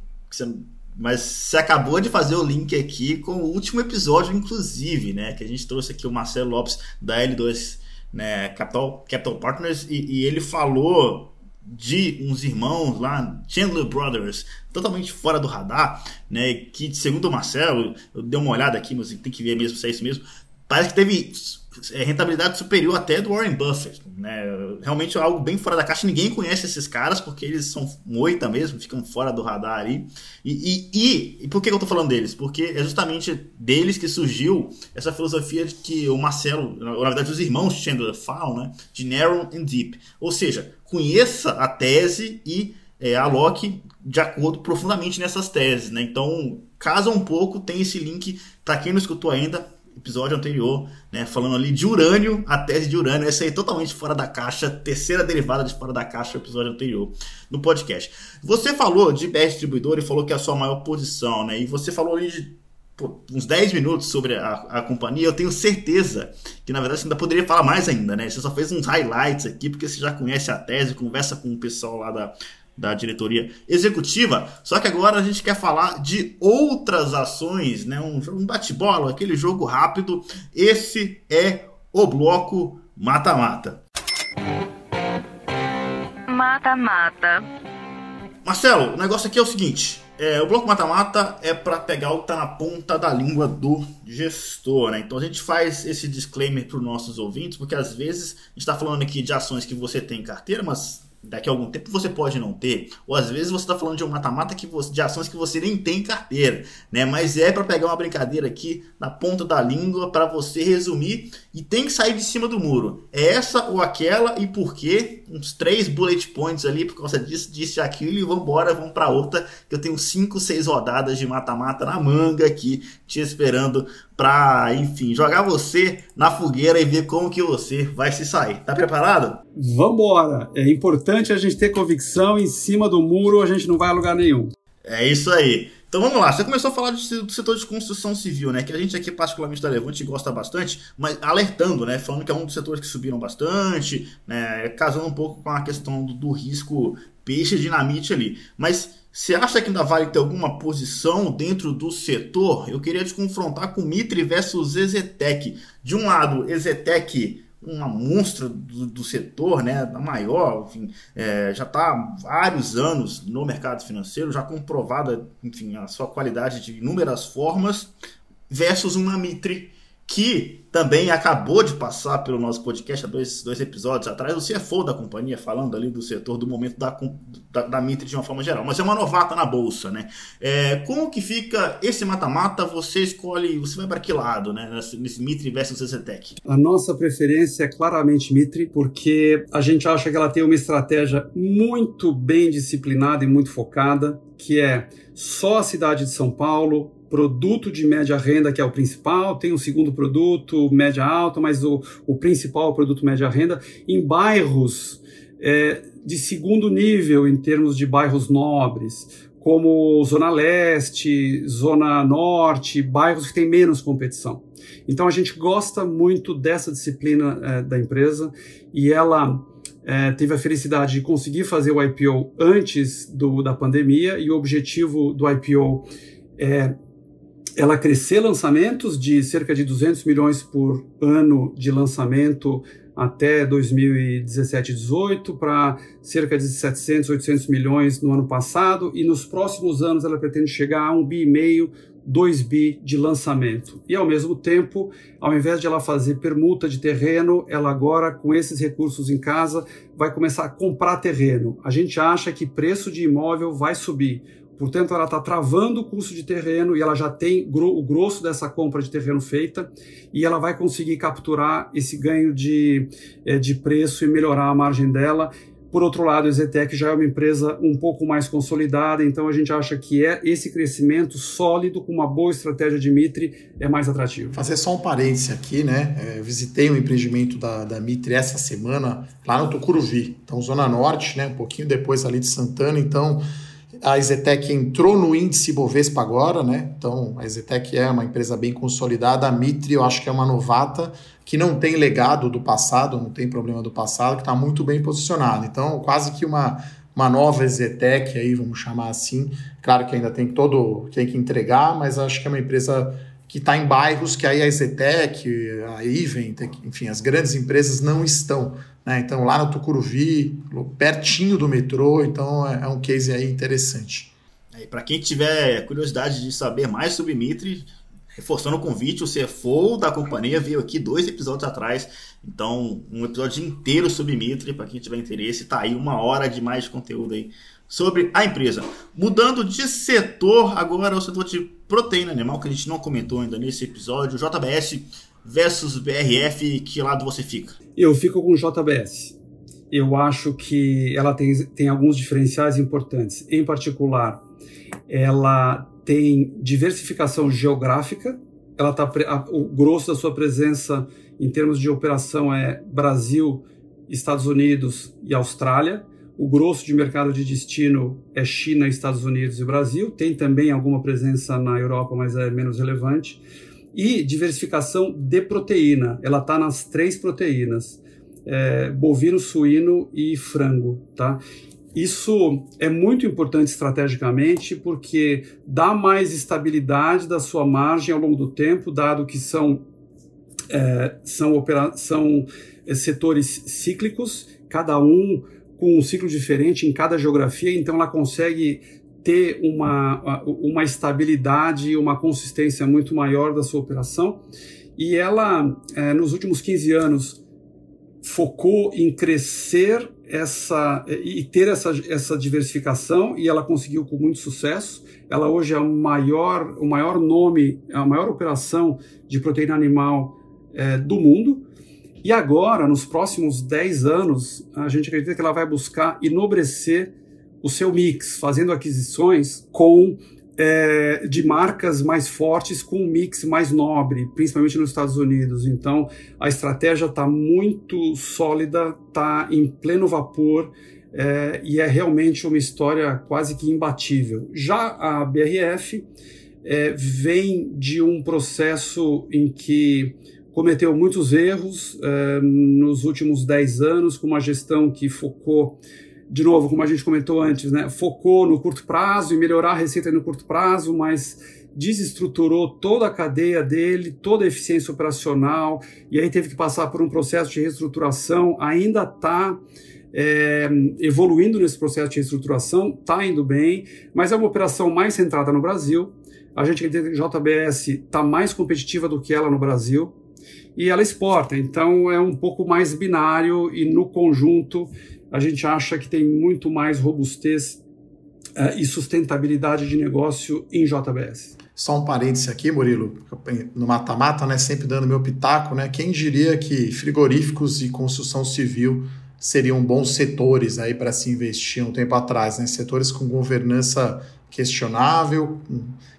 mas você acabou de fazer o link aqui com o último episódio, inclusive, né? Que a gente trouxe aqui o Marcelo Lopes da L2 né, Capital, Capital Partners e, e ele falou de uns irmãos lá, Chandler Brothers, totalmente fora do radar, né? Que segundo o Marcelo, eu dei uma olhada aqui, mas tem que ver mesmo se é isso mesmo. Parece que teve rentabilidade superior até do Warren Buffett. Né? Realmente é algo bem fora da caixa. Ninguém conhece esses caras porque eles são moita mesmo, ficam fora do radar ali. E, e, e, e por que eu estou falando deles? Porque é justamente deles que surgiu essa filosofia de que o Marcelo, na verdade os irmãos Chandler falam, né? de narrow and deep. Ou seja, conheça a tese e é, aloque de acordo profundamente nessas teses. Né? Então, casa um pouco, tem esse link para quem não escutou ainda episódio anterior, né, falando ali de urânio, a tese de urânio, essa aí totalmente fora da caixa, terceira derivada de fora da caixa, episódio anterior no podcast. Você falou de BR Distribuidor e falou que é a sua maior posição, né, e você falou ali de pô, uns 10 minutos sobre a, a companhia, eu tenho certeza que na verdade você ainda poderia falar mais ainda, né, você só fez uns highlights aqui, porque você já conhece a tese, conversa com o pessoal lá da, da diretoria executiva. Só que agora a gente quer falar de outras ações, né? um, um bate-bola, aquele jogo rápido. Esse é o bloco mata-mata.
Mata-mata.
Marcelo, o negócio aqui é o seguinte: é, o bloco mata-mata é para pegar o que tá na ponta da língua do gestor, né? Então a gente faz esse disclaimer para os nossos ouvintes, porque às vezes a gente está falando aqui de ações que você tem em carteira, mas daqui a algum tempo você pode não ter, ou às vezes você está falando de um mata-mata de ações que você nem tem em carteira, né? Mas é para pegar uma brincadeira aqui na ponta da língua para você resumir e tem que sair de cima do muro. É essa ou aquela e por quê? Uns três bullet points ali por causa disso, disso e aquilo e vamos embora, vamos para outra que eu tenho cinco, seis rodadas de mata-mata na manga aqui te esperando para, enfim, jogar você na fogueira e ver como que você vai se sair. Tá preparado?
Vambora! É importante a gente ter convicção em cima do muro, a gente não vai a lugar nenhum.
É isso aí. Então vamos lá, você começou a falar do setor de construção civil, né? Que a gente aqui, particularmente da Levante, gosta bastante, mas alertando, né? Falando que é um dos setores que subiram bastante, né? Casando um pouco com a questão do, do risco peixe dinamite ali. Mas você acha que ainda vale ter alguma posição dentro do setor? Eu queria te confrontar com Mitre versus Ezetec. De um lado, Ezetec, uma monstra do, do setor, né, a maior, enfim, é, já está há vários anos no mercado financeiro, já comprovada, enfim, a sua qualidade de inúmeras formas, versus uma Mitre que também acabou de passar pelo nosso podcast há dois, dois episódios atrás, o CFO da companhia, falando ali do setor, do momento da, da, da Mitre de uma forma geral. Mas é uma novata na bolsa, né? É, como que fica esse mata-mata? Você escolhe, você vai para que lado, né? Nesse, Mitre versus CCTech?
A nossa preferência é claramente Mitre, porque a gente acha que ela tem uma estratégia muito bem disciplinada e muito focada, que é só a cidade de São Paulo, produto de média renda, que é o principal, tem um segundo produto, média alta, mas o, o principal é o produto média renda, em bairros é, de segundo nível, em termos de bairros nobres, como Zona Leste, Zona Norte, bairros que têm menos competição. Então a gente gosta muito dessa disciplina é, da empresa e ela é, teve a felicidade de conseguir fazer o IPO antes do, da pandemia e o objetivo do IPO é ela crescer lançamentos de cerca de 200 milhões por ano de lançamento até 2017 18 para cerca de 700, 800 milhões no ano passado e nos próximos anos ela pretende chegar a um bi e meio, 2 bi de lançamento. E ao mesmo tempo, ao invés de ela fazer permuta de terreno, ela agora com esses recursos em casa vai começar a comprar terreno. A gente acha que preço de imóvel vai subir Portanto, ela está travando o custo de terreno e ela já tem o grosso dessa compra de terreno feita e ela vai conseguir capturar esse ganho de, eh, de preço e melhorar a margem dela. Por outro lado, a Zetec já é uma empresa um pouco mais consolidada, então a gente acha que é esse crescimento sólido com uma boa estratégia de Mitre é mais atrativo.
Fazer só um parêntese aqui, né? É, visitei um empreendimento da, da Mitre essa semana lá no Tucuruvi, então Zona Norte, né? Um pouquinho depois ali de Santana, então a Ezetec entrou no índice Bovespa agora, né? Então, a Ezetec é uma empresa bem consolidada. A Mitre, eu acho que é uma novata que não tem legado do passado, não tem problema do passado, que está muito bem posicionada. Então, quase que uma, uma nova Ezetec aí, vamos chamar assim. Claro que ainda tem todo tem que entregar, mas acho que é uma empresa que está em bairros que aí a Ezetec, a Even, enfim, as grandes empresas não estão. Né? Então, lá no Tucuruvi, pertinho do metrô, então é, é um case aí interessante.
É, Para quem tiver curiosidade de saber mais sobre Mitre, reforçando o convite, o CFO da companhia veio aqui dois episódios atrás. Então, um episódio inteiro sobre Mitre, para quem tiver interesse, tá aí uma hora de mais conteúdo aí sobre a empresa. Mudando de setor, agora o setor de proteína animal, que a gente não comentou ainda nesse episódio, JBS versus BRF, que lado você fica?
Eu fico com JBS. Eu acho que ela tem, tem alguns diferenciais importantes. Em particular, ela tem diversificação geográfica. Ela tá, a, o grosso da sua presença em termos de operação é Brasil, Estados Unidos e Austrália. O grosso de mercado de destino é China, Estados Unidos e Brasil. Tem também alguma presença na Europa, mas é menos relevante e diversificação de proteína. Ela está nas três proteínas: é, bovino, suíno e frango. Tá? Isso é muito importante estrategicamente porque dá mais estabilidade da sua margem ao longo do tempo, dado que são, é, são, opera são é, setores cíclicos, cada um com um ciclo diferente em cada geografia, então ela consegue ter uma, uma estabilidade, uma consistência muito maior da sua operação. E ela, é, nos últimos 15 anos, focou em crescer essa e ter essa, essa diversificação e ela conseguiu com muito sucesso. Ela hoje é o maior, o maior nome, a maior operação de proteína animal é, do mundo. E agora, nos próximos 10 anos, a gente acredita que ela vai buscar enobrecer o seu mix, fazendo aquisições com é, de marcas mais fortes com um mix mais nobre, principalmente nos Estados Unidos. Então, a estratégia está muito sólida, está em pleno vapor é, e é realmente uma história quase que imbatível. Já a BRF é, vem de um processo em que cometeu muitos erros é, nos últimos 10 anos, com uma gestão que focou de novo, como a gente comentou antes, né, focou no curto prazo e melhorar a receita no curto prazo, mas desestruturou toda a cadeia dele, toda a eficiência operacional, e aí teve que passar por um processo de reestruturação, ainda está é, evoluindo nesse processo de reestruturação, está indo bem, mas é uma operação mais centrada no Brasil. A gente acredita que JBS está mais competitiva do que ela no Brasil, e ela exporta, então é um pouco mais binário e no conjunto a gente acha que tem muito mais robustez uh, e sustentabilidade de negócio em JBS.
Só um parêntese aqui, Murilo, no mata-mata, né, sempre dando meu pitaco, né, quem diria que frigoríficos e construção civil seriam bons setores aí para se investir um tempo atrás, né, setores com governança questionável,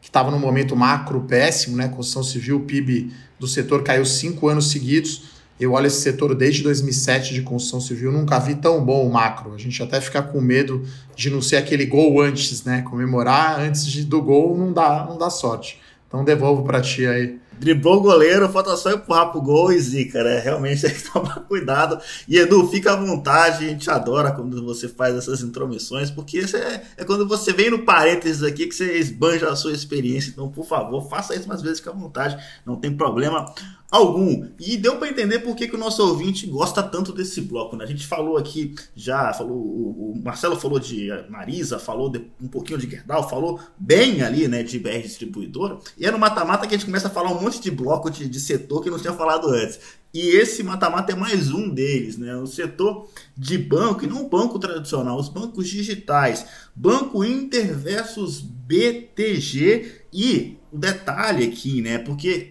que estava num momento macro péssimo, né, construção civil, PIB do setor caiu cinco anos seguidos, eu olho esse setor desde 2007 de construção civil, nunca vi tão bom o macro. A gente até fica com medo de não ser aquele gol antes, né? Comemorar antes de, do gol não dá, não dá sorte. Então devolvo para ti aí
driblou o goleiro, falta só empurrar pro gol e zica, né? Realmente tem que tomar cuidado. E Edu, fica à vontade, a gente adora quando você faz essas intromissões, porque isso é, é quando você vem no parênteses aqui que você esbanja a sua experiência. Então, por favor, faça isso mais vezes, fica à vontade, não tem problema algum. E deu para entender por que, que o nosso ouvinte gosta tanto desse bloco. Né? A gente falou aqui já, falou o, o Marcelo falou de Marisa, falou de, um pouquinho de Gerdau, falou bem ali né, de BR Distribuidora. E é no mata-mata que a gente começa a falar um monte de bloco de, de setor que não tinha falado antes. E esse mata-mata é mais um deles, né? O setor de banco, e não banco tradicional, os bancos digitais. Banco Inter versus BTG. E o detalhe aqui, né? Porque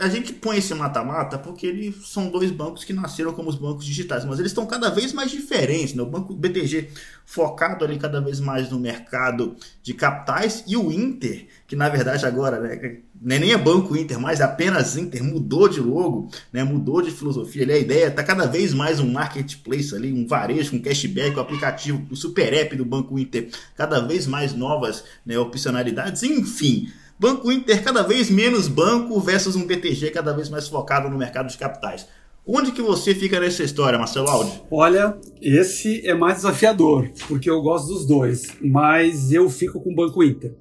a gente põe esse mata-mata porque eles são dois bancos que nasceram como os bancos digitais, mas eles estão cada vez mais diferentes. Né? O banco BTG focado ali cada vez mais no mercado de capitais e o Inter, que na verdade agora né, não é nem é banco Inter, mas é apenas Inter, mudou de logo, né, mudou de filosofia. Ali, a ideia está cada vez mais um marketplace ali, um varejo com cashback, o aplicativo, o super app do banco Inter, cada vez mais novas né, opcionalidades, enfim. Banco Inter cada vez menos banco versus um BTG cada vez mais focado no mercado de capitais. Onde que você fica nessa história, Marcelo Aldi?
Olha, esse é mais desafiador, porque eu gosto dos dois, mas eu fico com o Banco Inter,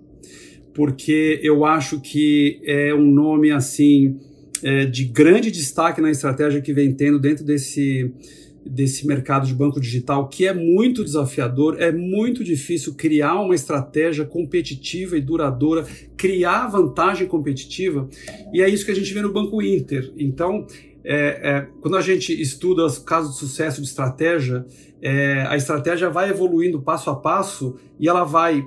porque eu acho que é um nome assim é, de grande destaque na estratégia que vem tendo dentro desse desse mercado de banco digital, que é muito desafiador, é muito difícil criar uma estratégia competitiva e duradoura, criar vantagem competitiva, e é isso que a gente vê no Banco Inter. Então, é, é, quando a gente estuda os casos de sucesso de estratégia, é, a estratégia vai evoluindo passo a passo e ela vai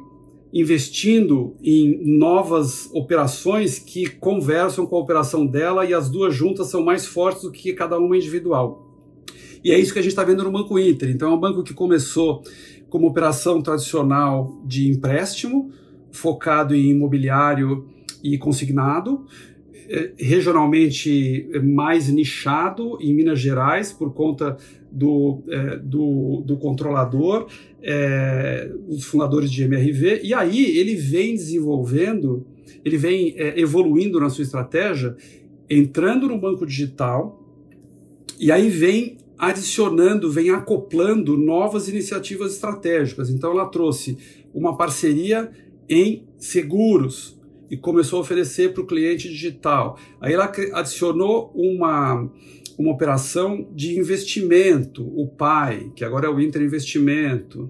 investindo em novas operações que conversam com a operação dela e as duas juntas são mais fortes do que cada uma individual. E é isso que a gente está vendo no Banco Inter. Então, é um banco que começou como operação tradicional de empréstimo, focado em imobiliário e consignado, é, regionalmente mais nichado em Minas Gerais por conta do, é, do, do, controlador, é, os fundadores de MRV, e aí ele vem desenvolvendo, ele vem é, evoluindo na sua estratégia, entrando no banco digital, e aí vem adicionando, vem acoplando novas iniciativas estratégicas. Então, ela trouxe uma parceria em seguros e começou a oferecer para o cliente digital. Aí ela adicionou uma, uma operação de investimento, o PAI, que agora é o Inter Investimento.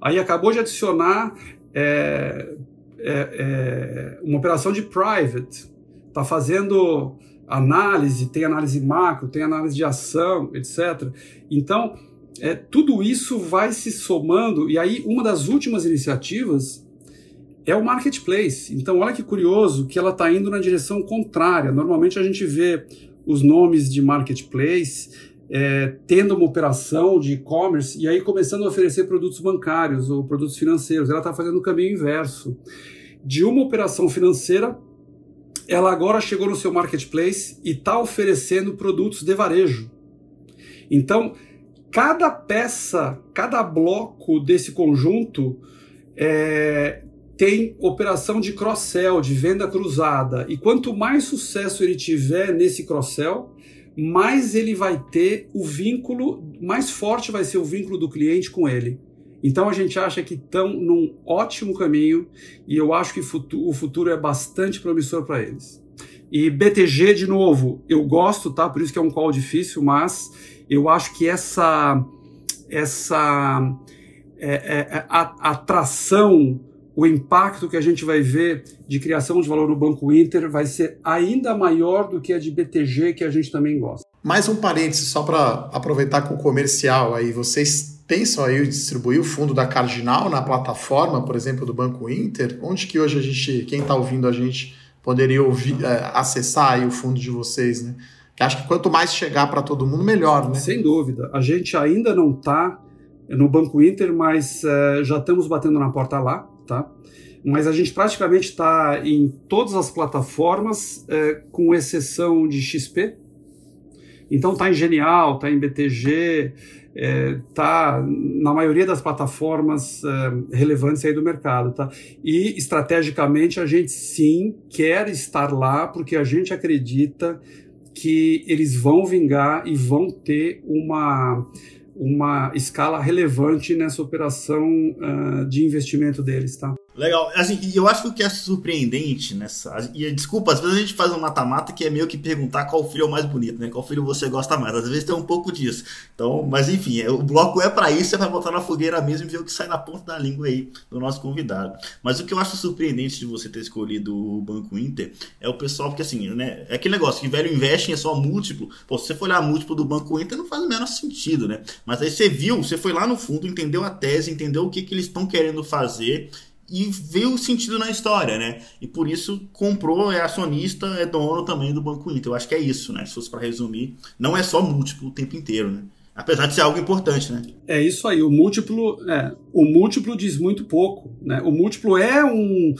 Aí acabou de adicionar é, é, é, uma operação de private, está fazendo análise, tem análise macro, tem análise de ação, etc. Então, é, tudo isso vai se somando, e aí uma das últimas iniciativas é o marketplace. Então, olha que curioso que ela está indo na direção contrária. Normalmente a gente vê os nomes de marketplace é, tendo uma operação de e-commerce e aí começando a oferecer produtos bancários ou produtos financeiros. Ela está fazendo o caminho inverso. De uma operação financeira, ela agora chegou no seu marketplace e está oferecendo produtos de varejo. Então, cada peça, cada bloco desse conjunto é, tem operação de cross-sell, de venda cruzada. E quanto mais sucesso ele tiver nesse cross-sell, mais ele vai ter o vínculo, mais forte vai ser o vínculo do cliente com ele. Então a gente acha que estão num ótimo caminho e eu acho que o futuro é bastante promissor para eles. E BTG, de novo, eu gosto, tá? Por isso que é um call difícil, mas eu acho que essa, essa é, é, é a, atração, o impacto que a gente vai ver de criação de valor no Banco Inter vai ser ainda maior do que a de BTG, que a gente também gosta.
Mais um parênteses, só para aproveitar com o comercial aí, vocês pensam aí distribuir o fundo da Cardinal na plataforma, por exemplo, do Banco Inter? Onde que hoje a gente, quem está ouvindo a gente, poderia ouvir, é, acessar aí o fundo de vocês, né? Acho que quanto mais chegar para todo mundo, melhor, né?
Sem dúvida. A gente ainda não está no Banco Inter, mas é, já estamos batendo na porta lá, tá? Mas a gente praticamente está em todas as plataformas, é, com exceção de XP. Então está em Genial, está em BTG, está na maioria das plataformas relevantes aí do mercado, tá? E estrategicamente a gente sim quer estar lá porque a gente acredita que eles vão vingar e vão ter uma, uma escala relevante nessa operação uh, de investimento deles, tá?
Legal. Assim, eu acho que o que é surpreendente nessa. E desculpa, às vezes a gente faz um mata-mata que é meio que perguntar qual filho é o mais bonito, né? Qual filho você gosta mais. Às vezes tem um pouco disso. Então, mas enfim, é, o bloco é para isso, é para botar na fogueira mesmo e ver o que sai na ponta da língua aí do nosso convidado. Mas o que eu acho surpreendente de você ter escolhido o Banco Inter é o pessoal, porque assim, né? É aquele negócio que velho investe é só múltiplo. Pô, se você for olhar múltiplo do Banco Inter, não faz o menor sentido, né? Mas aí você viu, você foi lá no fundo, entendeu a tese, entendeu o que, que eles estão querendo fazer e viu o sentido na história, né? E por isso comprou, é acionista, é dono também do Banco Inter. Eu acho que é isso, né? Se fosse para resumir, não é só múltiplo o tempo inteiro, né? Apesar de ser algo importante, né?
É isso aí. O múltiplo, é, o múltiplo diz muito pouco, né? O múltiplo é um,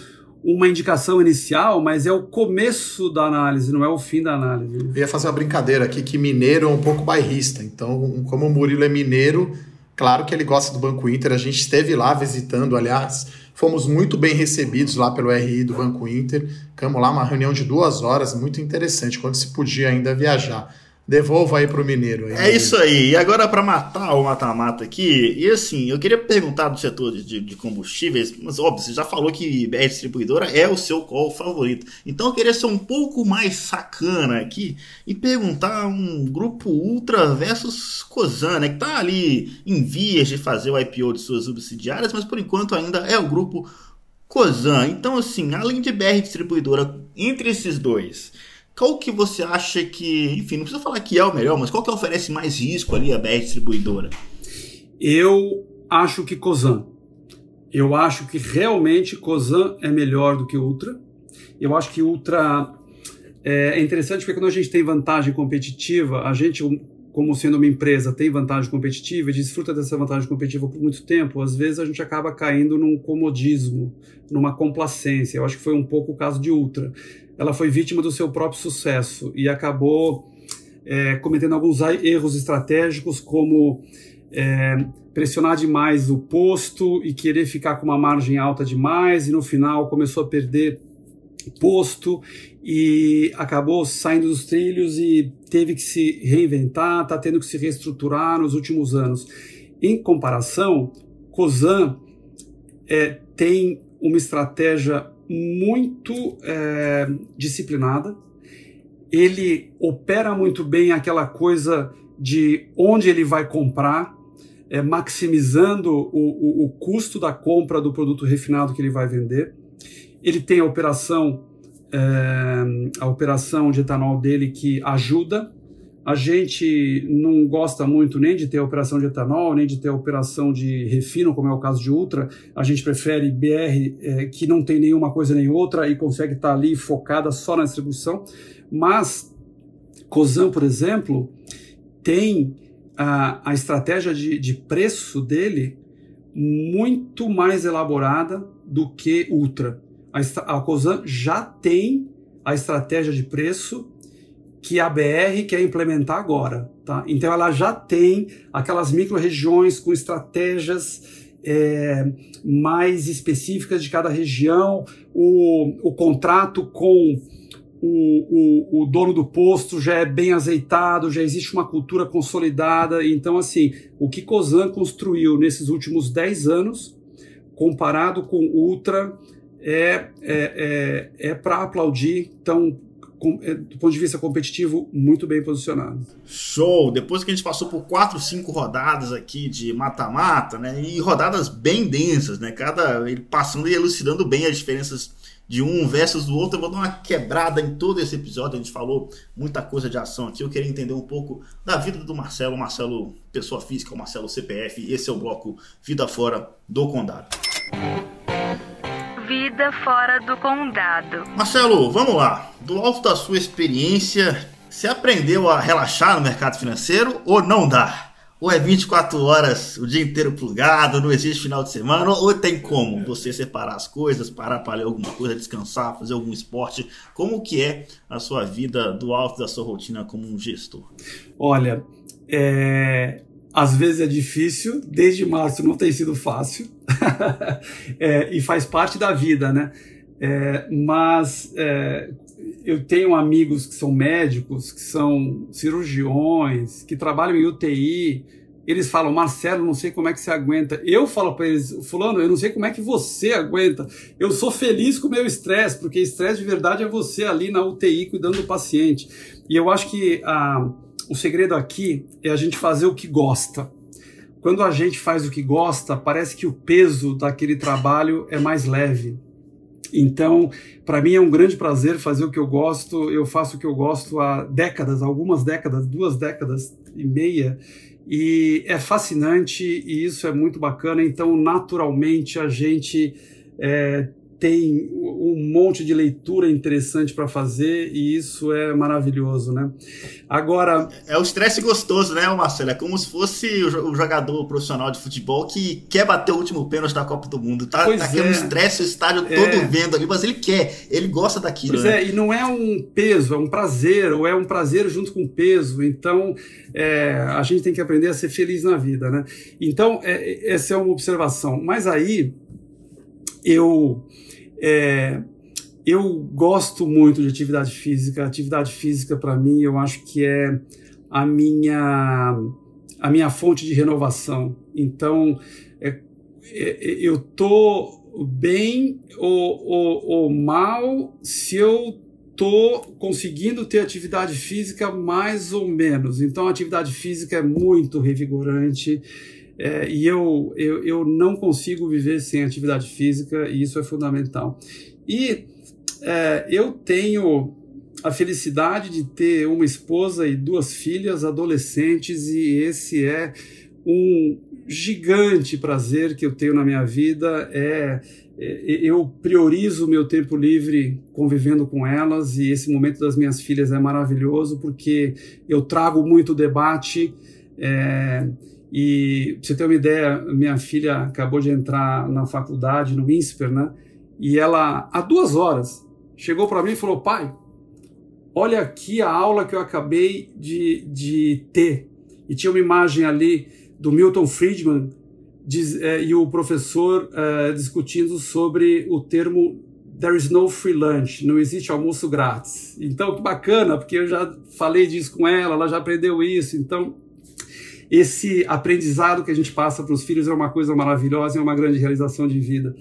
uma indicação inicial, mas é o começo da análise, não é o fim da análise.
Eu ia fazer uma brincadeira aqui que mineiro é um pouco bairrista. Então, como o Murilo é mineiro, claro que ele gosta do Banco Inter. A gente esteve lá visitando, aliás Fomos muito bem recebidos lá pelo RI do Banco Inter. Ficamos lá uma reunião de duas horas, muito interessante, quando se podia ainda viajar. Devolva aí pro Mineiro. Aí,
é isso aí. E agora para matar o mata-mata aqui, e assim, eu queria perguntar do setor de, de, combustíveis, mas óbvio, você já falou que BR Distribuidora é o seu call favorito. Então eu queria ser um pouco mais sacana aqui e perguntar um grupo Ultra versus Cosan, né, que tá ali em vias de fazer o IPO de suas subsidiárias, mas por enquanto ainda é o grupo Cosan. Então assim, além de BR Distribuidora, entre esses dois, qual que você acha que, enfim, não precisa falar que é o melhor, mas qual que oferece mais risco ali a BR distribuidora?
Eu acho que Cosan. Eu acho que realmente Cosan é melhor do que Ultra. Eu acho que Ultra é, é interessante porque quando a gente tem vantagem competitiva, a gente como sendo uma empresa tem vantagem competitiva e desfruta dessa vantagem competitiva por muito tempo, às vezes a gente acaba caindo num comodismo, numa complacência. Eu acho que foi um pouco o caso de Ultra ela foi vítima do seu próprio sucesso e acabou é, cometendo alguns erros estratégicos, como é, pressionar demais o posto e querer ficar com uma margem alta demais, e no final começou a perder posto e acabou saindo dos trilhos e teve que se reinventar, está tendo que se reestruturar nos últimos anos. Em comparação, Cosan é, tem uma estratégia muito é, disciplinada ele opera muito bem aquela coisa de onde ele vai comprar, é, maximizando o, o, o, custo da compra do produto refinado que ele vai vender. Ele tem a operação, é, a operação de etanol dele que ajuda. A gente não gosta muito nem de ter operação de etanol, nem de ter operação de refino, como é o caso de Ultra. A gente prefere BR é, que não tem nenhuma coisa nem outra e consegue estar ali focada só na distribuição. Mas Cosan, por exemplo, tem a, a estratégia de, de preço dele muito mais elaborada do que Ultra. A, a Cosan já tem a estratégia de preço que a BR quer implementar agora. Tá? Então ela já tem aquelas micro-regiões com estratégias é, mais específicas de cada região, o, o contrato com o, o, o, dono do posto já é bem azeitado, já existe uma cultura consolidada. Então, assim, o que Cosan construiu nesses últimos 10 anos, comparado com Ultra, é, é, é, é para aplaudir. Então, do ponto de vista competitivo, muito bem posicionado.
Show! Depois que a gente passou por quatro, cinco rodadas aqui de mata-mata, né? E rodadas bem densas, né? Cada ele passando e elucidando bem as diferenças de um versus do outro. Eu vou dar uma quebrada em todo esse episódio. A gente falou muita coisa de ação aqui. Eu queria entender um pouco da vida do Marcelo. Marcelo, pessoa física, o Marcelo CPF. Esse é o bloco Vida Fora do Condado.
Vida Fora do Condado.
Marcelo, vamos lá. Do alto da sua experiência, você aprendeu a relaxar no mercado financeiro ou não dá? Ou é 24 horas o dia inteiro plugado, não existe final de semana, ou tem como você separar as coisas, parar para ler alguma coisa, descansar, fazer algum esporte? Como que é a sua vida do alto da sua rotina como um gestor?
Olha, é, às vezes é difícil, desde março não tem sido fácil, é, e faz parte da vida, né? É, mas é, eu tenho amigos que são médicos, que são cirurgiões, que trabalham em UTI. Eles falam, Marcelo, não sei como é que você aguenta. Eu falo para eles, Fulano, eu não sei como é que você aguenta. Eu sou feliz com o meu estresse, porque estresse de verdade é você ali na UTI cuidando do paciente. E eu acho que ah, o segredo aqui é a gente fazer o que gosta. Quando a gente faz o que gosta, parece que o peso daquele trabalho é mais leve então, para mim é um grande prazer fazer o que eu gosto. Eu faço o que eu gosto há décadas, algumas décadas, duas décadas e meia, e é fascinante e isso é muito bacana. Então, naturalmente, a gente é, tem um monte de leitura interessante para fazer e isso é maravilhoso, né? Agora
é o estresse gostoso, né, Marcelo? É como se fosse o jogador profissional de futebol que quer bater o último pênalti da Copa do Mundo, tá? Pois tá é. estresse, o estádio é. todo vendo ali, mas ele quer, ele gosta daquilo.
Pois
né?
é, e não é um peso, é um prazer, ou é um prazer junto com peso. Então é, a gente tem que aprender a ser feliz na vida, né? Então é, essa é uma observação. Mas aí eu é, eu gosto muito de atividade física. Atividade física, para mim, eu acho que é a minha, a minha fonte de renovação. Então, é, é, eu tô bem ou, ou, ou mal se eu tô conseguindo ter atividade física mais ou menos. Então, a atividade física é muito revigorante. É, e eu, eu, eu não consigo viver sem atividade física e isso é fundamental. E é, eu tenho a felicidade de ter uma esposa e duas filhas adolescentes e esse é um gigante prazer que eu tenho na minha vida é, é eu priorizo o meu tempo livre convivendo com elas e esse momento das minhas filhas é maravilhoso porque eu trago muito debate é, e pra você ter uma ideia, minha filha acabou de entrar na faculdade, no INSPER, né? E ela, há duas horas, chegou para mim e falou: pai, olha aqui a aula que eu acabei de, de ter. E tinha uma imagem ali do Milton Friedman diz, é, e o professor é, discutindo sobre o termo There is no free lunch, não existe almoço grátis. Então, que bacana, porque eu já falei disso com ela, ela já aprendeu isso. Então, esse aprendizado que a gente passa para os filhos é uma coisa maravilhosa, é uma grande realização de vida.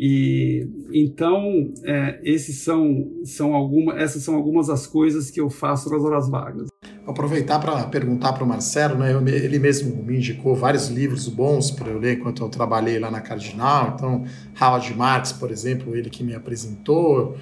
E então é, esses são, são alguma, essas são algumas das coisas que eu faço nas horas vagas.
Vou aproveitar para perguntar para o Marcelo, né? Eu, ele mesmo me indicou vários livros bons para eu ler enquanto eu trabalhei lá na Cardinal. Então, Howard Marks, por exemplo, ele que me apresentou.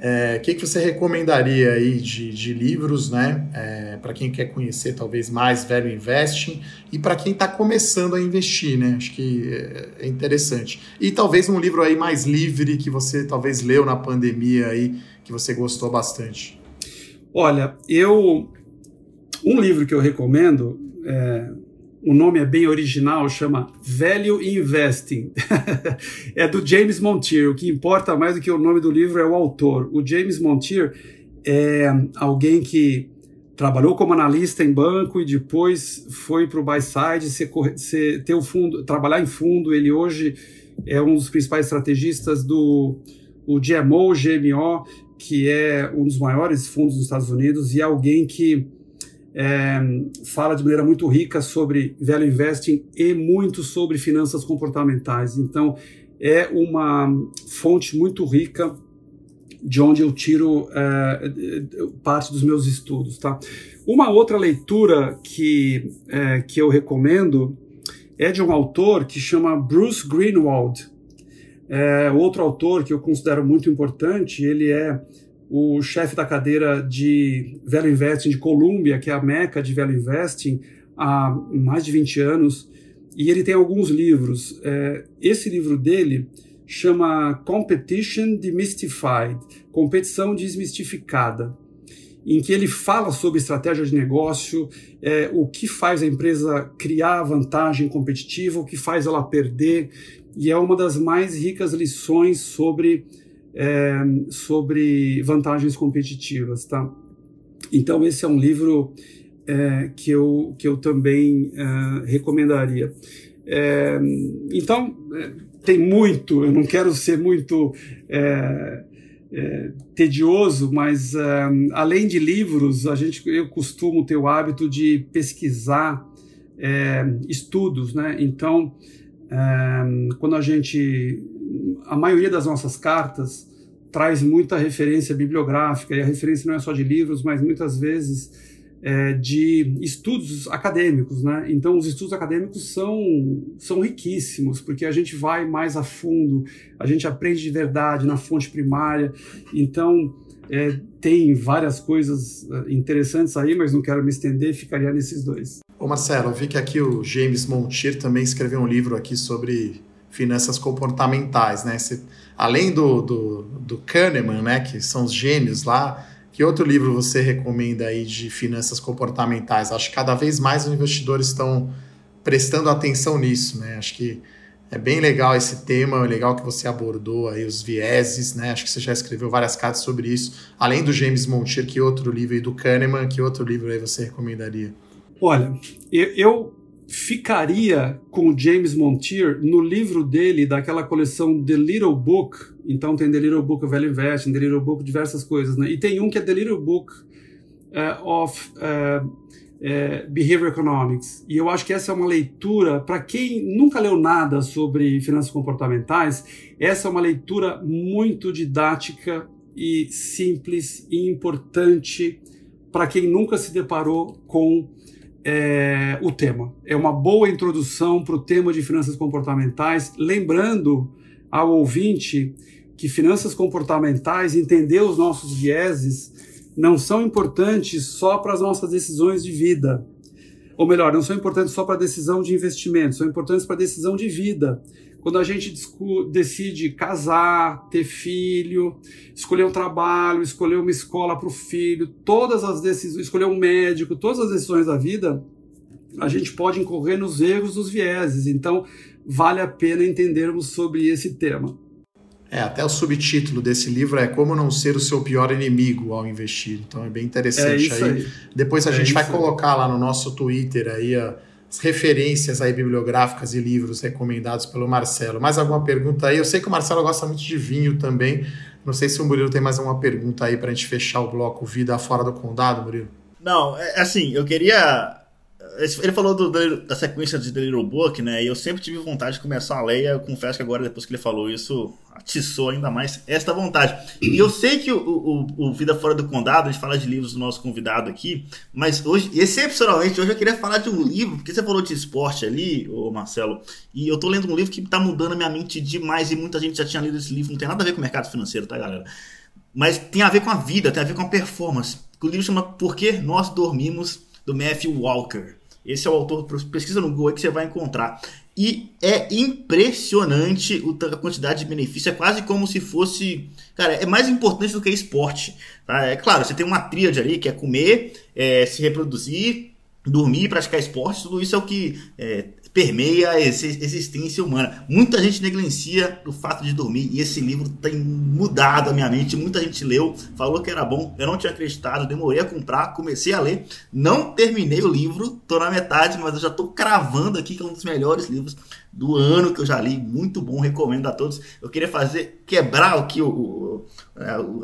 É, o que, que você recomendaria aí de, de livros, né? É, para quem quer conhecer talvez mais Velho Investing e para quem está começando a investir, né? Acho que é interessante. E talvez um livro aí mais livre que você talvez leu na pandemia aí que você gostou bastante.
Olha, eu um livro que eu recomendo é, o nome é bem original, chama Value Investing. é do James Montier. O que importa mais do que o nome do livro é o autor. O James Montier é alguém que trabalhou como analista em banco e depois foi para o buy side, ser, ser, ter o fundo, trabalhar em fundo. Ele hoje é um dos principais estrategistas do o GMO, GMO, que é um dos maiores fundos dos Estados Unidos e é alguém que é, fala de maneira muito rica sobre value investing e muito sobre finanças comportamentais. Então, é uma fonte muito rica de onde eu tiro é, parte dos meus estudos. Tá? Uma outra leitura que, é, que eu recomendo é de um autor que chama Bruce Greenwald. É, outro autor que eu considero muito importante, ele é o chefe da cadeira de Value Investing de Columbia, que é a meca de Value Investing, há mais de 20 anos, e ele tem alguns livros. É, esse livro dele chama Competition Demystified, Competição Desmistificada, em que ele fala sobre estratégia de negócio, é, o que faz a empresa criar vantagem competitiva, o que faz ela perder, e é uma das mais ricas lições sobre é, sobre vantagens competitivas, tá? Então esse é um livro é, que, eu, que eu também é, recomendaria. É, então é, tem muito, eu não quero ser muito é, tedioso, mas além de livros, a gente, eu costumo ter o hábito de pesquisar estudos, né? Então quando a gente a maioria das nossas cartas traz muita referência bibliográfica, e a referência não é só de livros, mas muitas vezes é, de estudos acadêmicos, né? Então, os estudos acadêmicos são, são riquíssimos, porque a gente vai mais a fundo, a gente aprende de verdade na fonte primária. Então, é, tem várias coisas é, interessantes aí, mas não quero me estender, ficaria nesses dois.
Ô Marcelo, eu vi que aqui o James Montier também escreveu um livro aqui sobre finanças comportamentais, né? Você, além do, do, do Kahneman, né, que são os gênios lá, que outro livro você recomenda aí de finanças comportamentais? Acho que cada vez mais os investidores estão prestando atenção nisso, né? Acho que é bem legal esse tema, é legal que você abordou aí os vieses, né? Acho que você já escreveu várias cartas sobre isso. Além do James Montier, que outro livro aí do Kahneman, que outro livro aí você recomendaria?
Olha, eu ficaria com James Montier no livro dele, daquela coleção The Little Book. Então tem The Little Book of Value Investing, The Little Book, diversas coisas, né? E tem um que é The Little Book uh, of uh, uh, Behavior Economics. E eu acho que essa é uma leitura, para quem nunca leu nada sobre finanças comportamentais, essa é uma leitura muito didática e simples e importante para quem nunca se deparou com é, o tema. É uma boa introdução para o tema de finanças comportamentais, lembrando ao ouvinte que finanças comportamentais, entender os nossos vieses, não são importantes só para as nossas decisões de vida. Ou melhor, não são importantes só para a decisão de investimento, são importantes para a decisão de vida quando a gente decide casar, ter filho, escolher um trabalho, escolher uma escola para o filho, todas as decisões, escolher um médico, todas as decisões da vida, a gente pode incorrer nos erros dos vieses. Então, vale a pena entendermos sobre esse tema.
É, até o subtítulo desse livro é Como Não Ser o Seu Pior Inimigo ao Investir. Então é bem interessante
é aí. aí.
Depois a é gente vai aí. colocar lá no nosso Twitter aí a as referências aí bibliográficas e livros recomendados pelo Marcelo. Mais alguma pergunta aí? Eu sei que o Marcelo gosta muito de vinho também. Não sei se o Murilo tem mais alguma pergunta aí para a gente fechar o bloco Vida Fora do Condado, Murilo.
Não, é assim, eu queria ele falou do, da sequência de The Little Book, né? E eu sempre tive vontade de começar a ler. Eu confesso que agora, depois que ele falou isso, atiçou ainda mais esta vontade. E eu sei que o, o, o, Vida Fora do Condado, a gente fala de livros do nosso convidado aqui, mas hoje, excepcionalmente, hoje eu queria falar de um livro, porque você falou de esporte ali, ô Marcelo, e eu tô lendo um livro que tá mudando a minha mente demais, e muita gente já tinha lido esse livro, não tem nada a ver com o mercado financeiro, tá, galera? Mas tem a ver com a vida, tem a ver com a performance. O livro chama Por que Nós Dormimos, do Matthew Walker. Esse é o autor, pesquisa no Google que você vai encontrar. E é impressionante a quantidade de benefícios. É quase como se fosse. Cara, é mais importante do que esporte. Tá? É claro, você tem uma tríade ali que é comer, é, se reproduzir, dormir, praticar esporte. Tudo isso é o que é, permeia a existência humana. Muita gente negligencia o fato de dormir e esse livro tem mudado a minha mente. Muita gente leu, falou que era bom, eu não tinha acreditado, demorei a comprar, comecei a ler, não terminei o livro, tô na metade, mas eu já tô cravando aqui que é um dos melhores livros do ano que eu já li, muito bom, recomendo a todos. Eu queria fazer, quebrar aqui o, o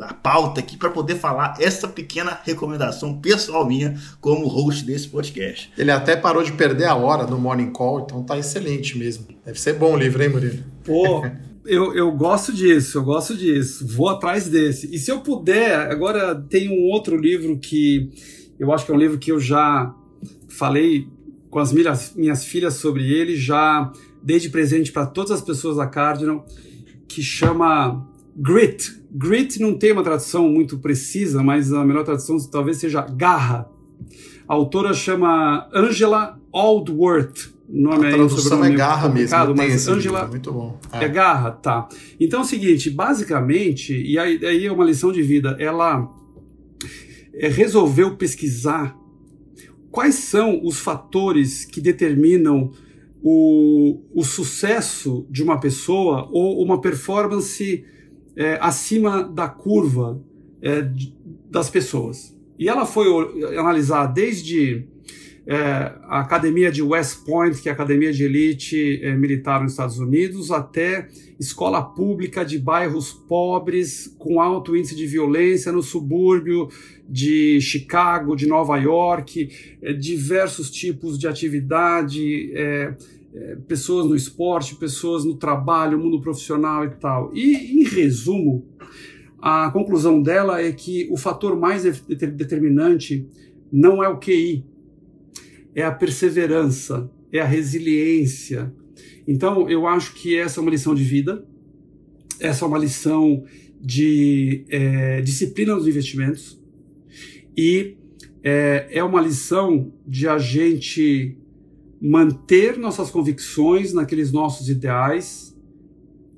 a pauta aqui para poder falar essa pequena recomendação pessoal minha como host desse podcast.
Ele até parou de perder a hora no Morning Call, então tá excelente mesmo. Deve ser bom o livro, hein, Murilo?
Pô, eu, eu gosto disso, eu gosto disso. Vou atrás desse. E se eu puder, agora tem um outro livro que eu acho que é um livro que eu já falei com as minhas, minhas filhas sobre ele, já dei de presente para todas as pessoas da Cardinal, que chama Grit. Grit não tem uma tradução muito precisa, mas a melhor tradução talvez seja garra. A autora chama Angela Aldworth.
O nome a tradução é, é garra mesmo.
Mas Angela
muito bom.
É. é. garra, tá. Então é o seguinte, basicamente, e aí, aí é uma lição de vida, ela é, resolveu pesquisar quais são os fatores que determinam o, o sucesso de uma pessoa ou uma performance é, acima da curva é, das pessoas. E ela foi analisar desde é, a academia de West Point, que é a academia de elite é, militar nos Estados Unidos, até escola pública de bairros pobres com alto índice de violência no subúrbio de Chicago, de Nova York, é, diversos tipos de atividade, é, pessoas no esporte, pessoas no trabalho, mundo profissional e tal. E, em resumo, a conclusão dela é que o fator mais determinante não é o QI, é a perseverança, é a resiliência. Então, eu acho que essa é uma lição de vida, essa é uma lição de é, disciplina nos investimentos e é, é uma lição de a gente manter nossas convicções naqueles nossos ideais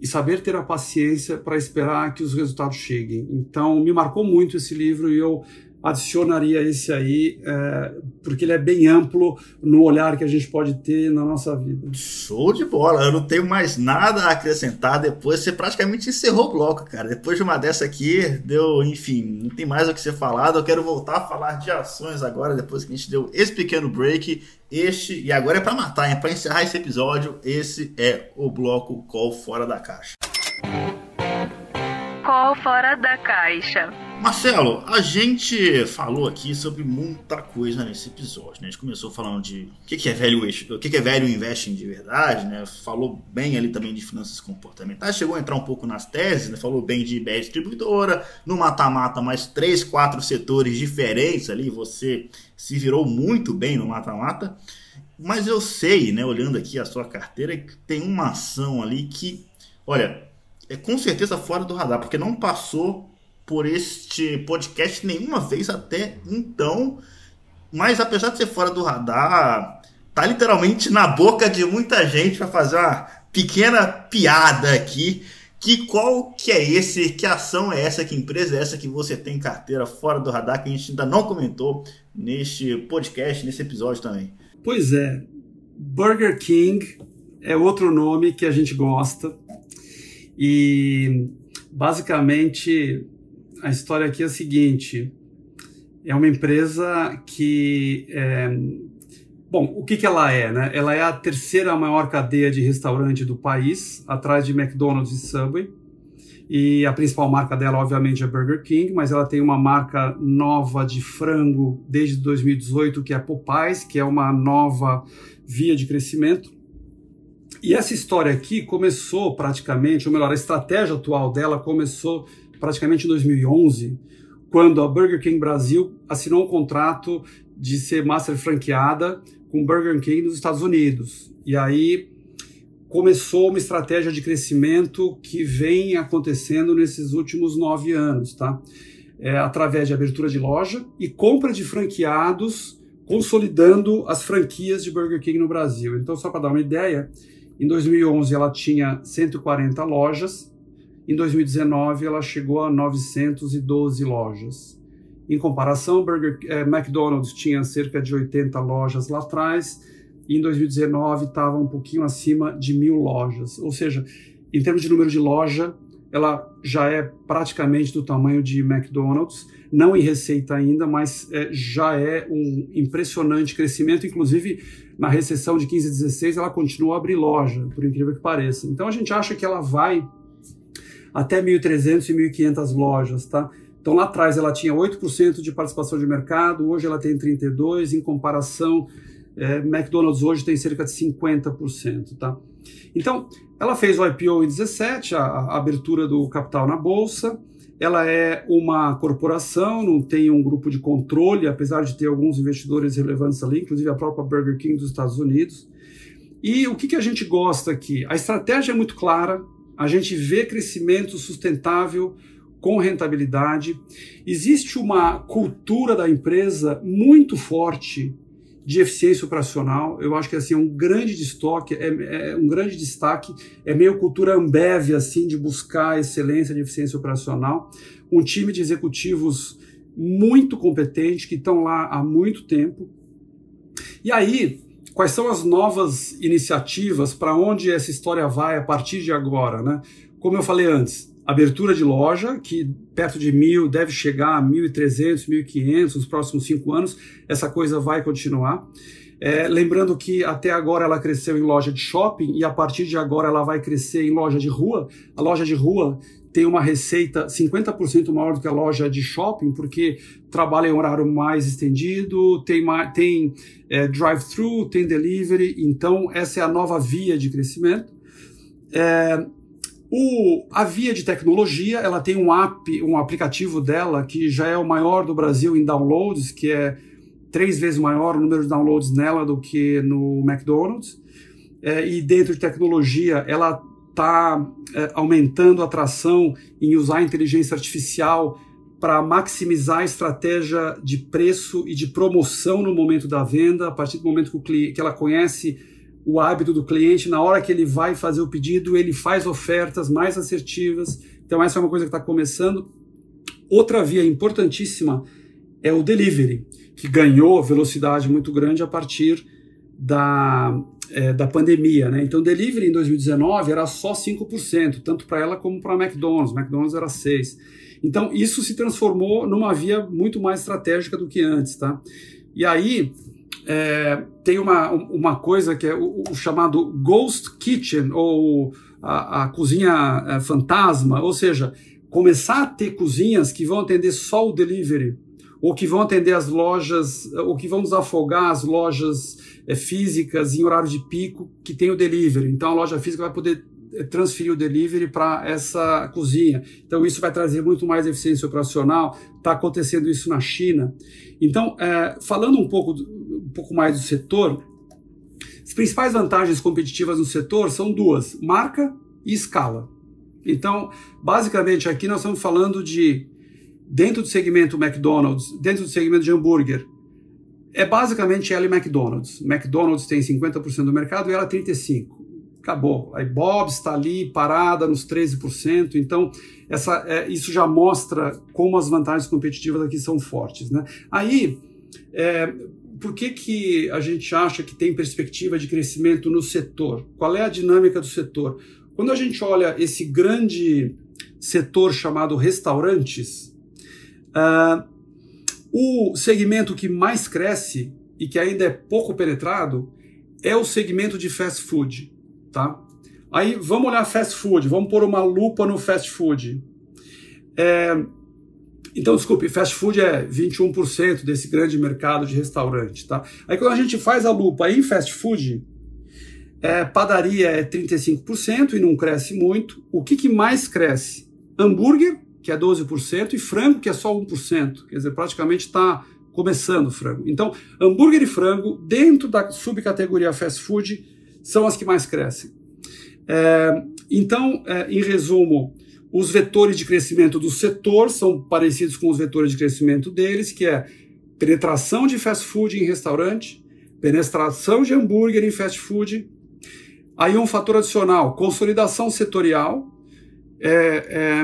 e saber ter a paciência para esperar que os resultados cheguem. Então, me marcou muito esse livro e eu adicionaria esse aí, é, porque ele é bem amplo no olhar que a gente pode ter na nossa vida.
Show de bola! Eu não tenho mais nada a acrescentar depois. Você praticamente encerrou o bloco, cara. Depois de uma dessa aqui, deu, enfim, não tem mais o que ser falado. Eu quero voltar a falar de ações agora, depois que a gente deu esse pequeno break. Este, e agora é para matar, é para encerrar esse episódio. Esse é o bloco Call Fora da Caixa.
Call Fora da Caixa.
Marcelo, a gente falou aqui sobre muita coisa nesse episódio. Né? A gente começou falando de o que, é velho o que, é velho investing de verdade, né? Falou bem ali também de finanças comportamentais, chegou a entrar um pouco nas teses, né? Falou bem de IBE distribuidora, no mata-mata mais três, quatro setores diferentes ali. Você se virou muito bem no mata-mata. Mas eu sei, né, olhando aqui a sua carteira, que tem uma ação ali que, olha, é com certeza fora do radar, porque não passou por este podcast nenhuma vez até então. Mas apesar de ser fora do radar, tá literalmente na boca de muita gente para fazer uma pequena piada aqui. Que qual que é esse, que ação é essa, que empresa é essa que você tem carteira fora do radar que a gente ainda não comentou neste podcast, nesse episódio também?
Pois é, Burger King é outro nome que a gente gosta e basicamente a história aqui é a seguinte: é uma empresa que. É, bom, o que, que ela é? Né? Ela é a terceira maior cadeia de restaurante do país, atrás de McDonald's e Subway. E a principal marca dela, obviamente, é Burger King, mas ela tem uma marca nova de frango desde 2018, que é Popeyes, que é uma nova via de crescimento. E essa história aqui começou praticamente, ou melhor, a estratégia atual dela começou praticamente em 2011, quando a Burger King Brasil assinou um contrato de ser master franqueada com Burger King nos Estados Unidos. E aí começou uma estratégia de crescimento que vem acontecendo nesses últimos nove anos, tá? É, através de abertura de loja e compra de franqueados, consolidando as franquias de Burger King no Brasil. Então, só para dar uma ideia, em 2011 ela tinha 140 lojas, em 2019 ela chegou a 912 lojas. Em comparação, Burger, eh, McDonald's tinha cerca de 80 lojas lá atrás, e em 2019 estava um pouquinho acima de mil lojas. Ou seja, em termos de número de loja, ela já é praticamente do tamanho de McDonald's, não em receita ainda, mas é, já é um impressionante crescimento, inclusive na recessão de 15 e 16 ela continua a abrir loja, por incrível que pareça. Então a gente acha que ela vai até 1.300 e 1.500 lojas, tá? Então lá atrás ela tinha 8% de participação de mercado, hoje ela tem 32%, em comparação, é, McDonald's hoje tem cerca de 50%, tá? Então, ela fez o IPO em 17, a, a abertura do capital na bolsa, ela é uma corporação, não tem um grupo de controle, apesar de ter alguns investidores relevantes ali, inclusive a própria Burger King dos Estados Unidos. E o que, que a gente gosta aqui? A estratégia é muito clara, a gente vê crescimento sustentável com rentabilidade. Existe uma cultura da empresa muito forte de eficiência operacional. Eu acho que assim é um grande destaque, é, é, um grande destaque, é meio cultura Ambev assim de buscar excelência de eficiência operacional. Um time de executivos muito competente que estão lá há muito tempo. E aí, quais são as novas iniciativas para onde essa história vai a partir de agora, né? Como eu falei antes, abertura de loja, que perto de mil deve chegar a 1.300, 1.500 nos próximos cinco anos, essa coisa vai continuar. É, lembrando que até agora ela cresceu em loja de shopping e a partir de agora ela vai crescer em loja de rua. A loja de rua tem uma receita 50% maior do que a loja de shopping, porque trabalha em horário mais estendido, tem, tem é, drive-thru, tem delivery, então essa é a nova via de crescimento. É, o, a Via de Tecnologia, ela tem um app, um aplicativo dela que já é o maior do Brasil em downloads, que é três vezes maior o número de downloads nela do que no McDonald's. É, e dentro de tecnologia, ela está é, aumentando a atração em usar a inteligência artificial para maximizar a estratégia de preço e de promoção no momento da venda, a partir do momento que, o cliente, que ela conhece o hábito do cliente, na hora que ele vai fazer o pedido, ele faz ofertas mais assertivas. Então, essa é uma coisa que está começando. Outra via importantíssima é o delivery, que ganhou velocidade muito grande a partir da, é, da pandemia. Né? Então, delivery em 2019 era só 5%, tanto para ela como para a McDonald's. McDonald's era 6%. Então, isso se transformou numa via muito mais estratégica do que antes. Tá? E aí, é, tem uma, uma coisa que é o, o chamado Ghost Kitchen, ou a, a cozinha é, fantasma, ou seja, começar a ter cozinhas que vão atender só o delivery, ou que vão atender as lojas, ou que vão desafogar as lojas é, físicas em horário de pico que tem o delivery. Então a loja física vai poder é, transferir o delivery para essa cozinha. Então isso vai trazer muito mais eficiência operacional. Está acontecendo isso na China. Então, é, falando um pouco um pouco mais do setor, as principais vantagens competitivas no setor são duas: marca e escala. Então, basicamente, aqui nós estamos falando de, dentro do segmento McDonald's, dentro do segmento de hambúrguer, é basicamente ela e McDonald's. McDonald's tem 50% do mercado e ela 35%. Acabou. Aí Bob's está ali parada nos 13%. Então, essa, é, isso já mostra como as vantagens competitivas aqui são fortes. Né? Aí, é, por que, que a gente acha que tem perspectiva de crescimento no setor? Qual é a dinâmica do setor? Quando a gente olha esse grande setor chamado restaurantes, uh, o segmento que mais cresce e que ainda é pouco penetrado é o segmento de fast food, tá? Aí vamos olhar fast food, vamos pôr uma lupa no fast food. É, então, desculpe, fast food é 21% desse grande mercado de restaurante, tá? Aí quando a gente faz a lupa em fast food, é, padaria é 35% e não cresce muito. O que, que mais cresce? Hambúrguer, que é 12%, e frango, que é só 1%. Quer dizer, praticamente está começando o frango. Então, hambúrguer e frango, dentro da subcategoria fast food, são as que mais crescem. É, então, é, em resumo, os vetores de crescimento do setor são parecidos com os vetores de crescimento deles, que é penetração de fast food em restaurante, penetração de hambúrguer em fast food. Aí um fator adicional, consolidação setorial, é, é,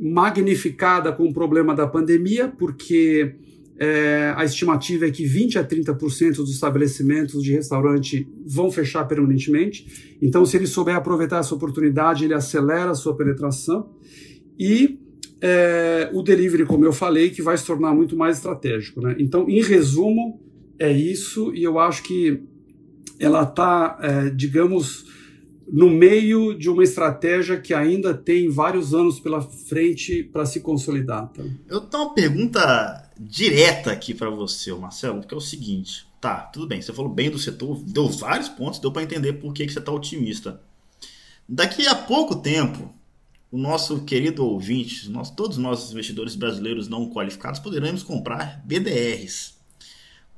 magnificada com o problema da pandemia, porque é, a estimativa é que 20 a 30% dos estabelecimentos de restaurante vão fechar permanentemente. Então, se ele souber aproveitar essa oportunidade, ele acelera a sua penetração. E é, o delivery, como eu falei, que vai se tornar muito mais estratégico. Né? Então, em resumo, é isso. E eu acho que ela está, é, digamos, no meio de uma estratégia que ainda tem vários anos pela frente para se consolidar. Tá?
Eu tenho uma pergunta direta aqui para você, Marcelo, que é o seguinte. Tá, tudo bem, você falou bem do setor, deu vários pontos, deu para entender por que, que você está otimista. Daqui a pouco tempo, o nosso querido ouvinte, nós, todos nós investidores brasileiros não qualificados poderemos comprar BDRs.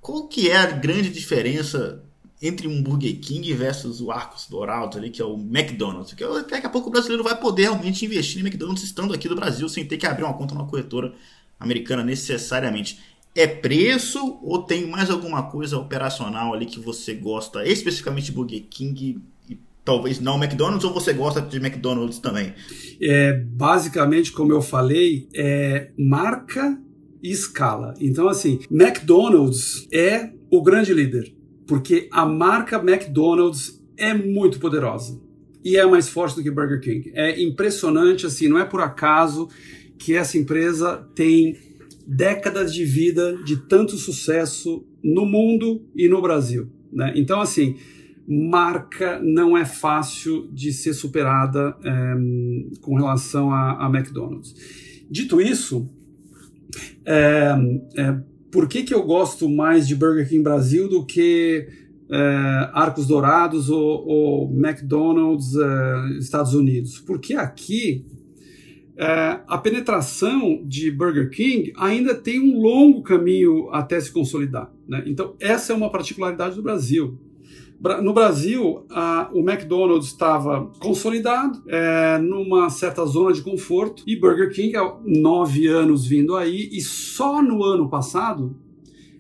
Qual que é a grande diferença entre um Burger King versus o Arcos Dourados ali, que é o McDonald's. Porque daqui a pouco o brasileiro vai poder realmente investir em McDonald's estando aqui do Brasil, sem ter que abrir uma conta numa corretora americana necessariamente. É preço ou tem mais alguma coisa operacional ali que você gosta, especificamente de Burger King e talvez não McDonald's, ou você gosta de McDonald's também?
É, basicamente, como eu falei, é marca e escala. Então, assim, McDonald's é o grande líder porque a marca McDonald's é muito poderosa e é mais forte do que Burger King. É impressionante, assim, não é por acaso que essa empresa tem décadas de vida de tanto sucesso no mundo e no Brasil. Né? Então, assim, marca não é fácil de ser superada é, com relação a, a, McDonald's. Dito isso, é, é, por que, que eu gosto mais de Burger King Brasil do que é, Arcos Dourados ou, ou McDonald's é, Estados Unidos? Porque aqui é, a penetração de Burger King ainda tem um longo caminho até se consolidar. Né? Então, essa é uma particularidade do Brasil. No Brasil, a, o McDonald's estava consolidado, é, numa certa zona de conforto, e Burger King há nove anos vindo aí, e só no ano passado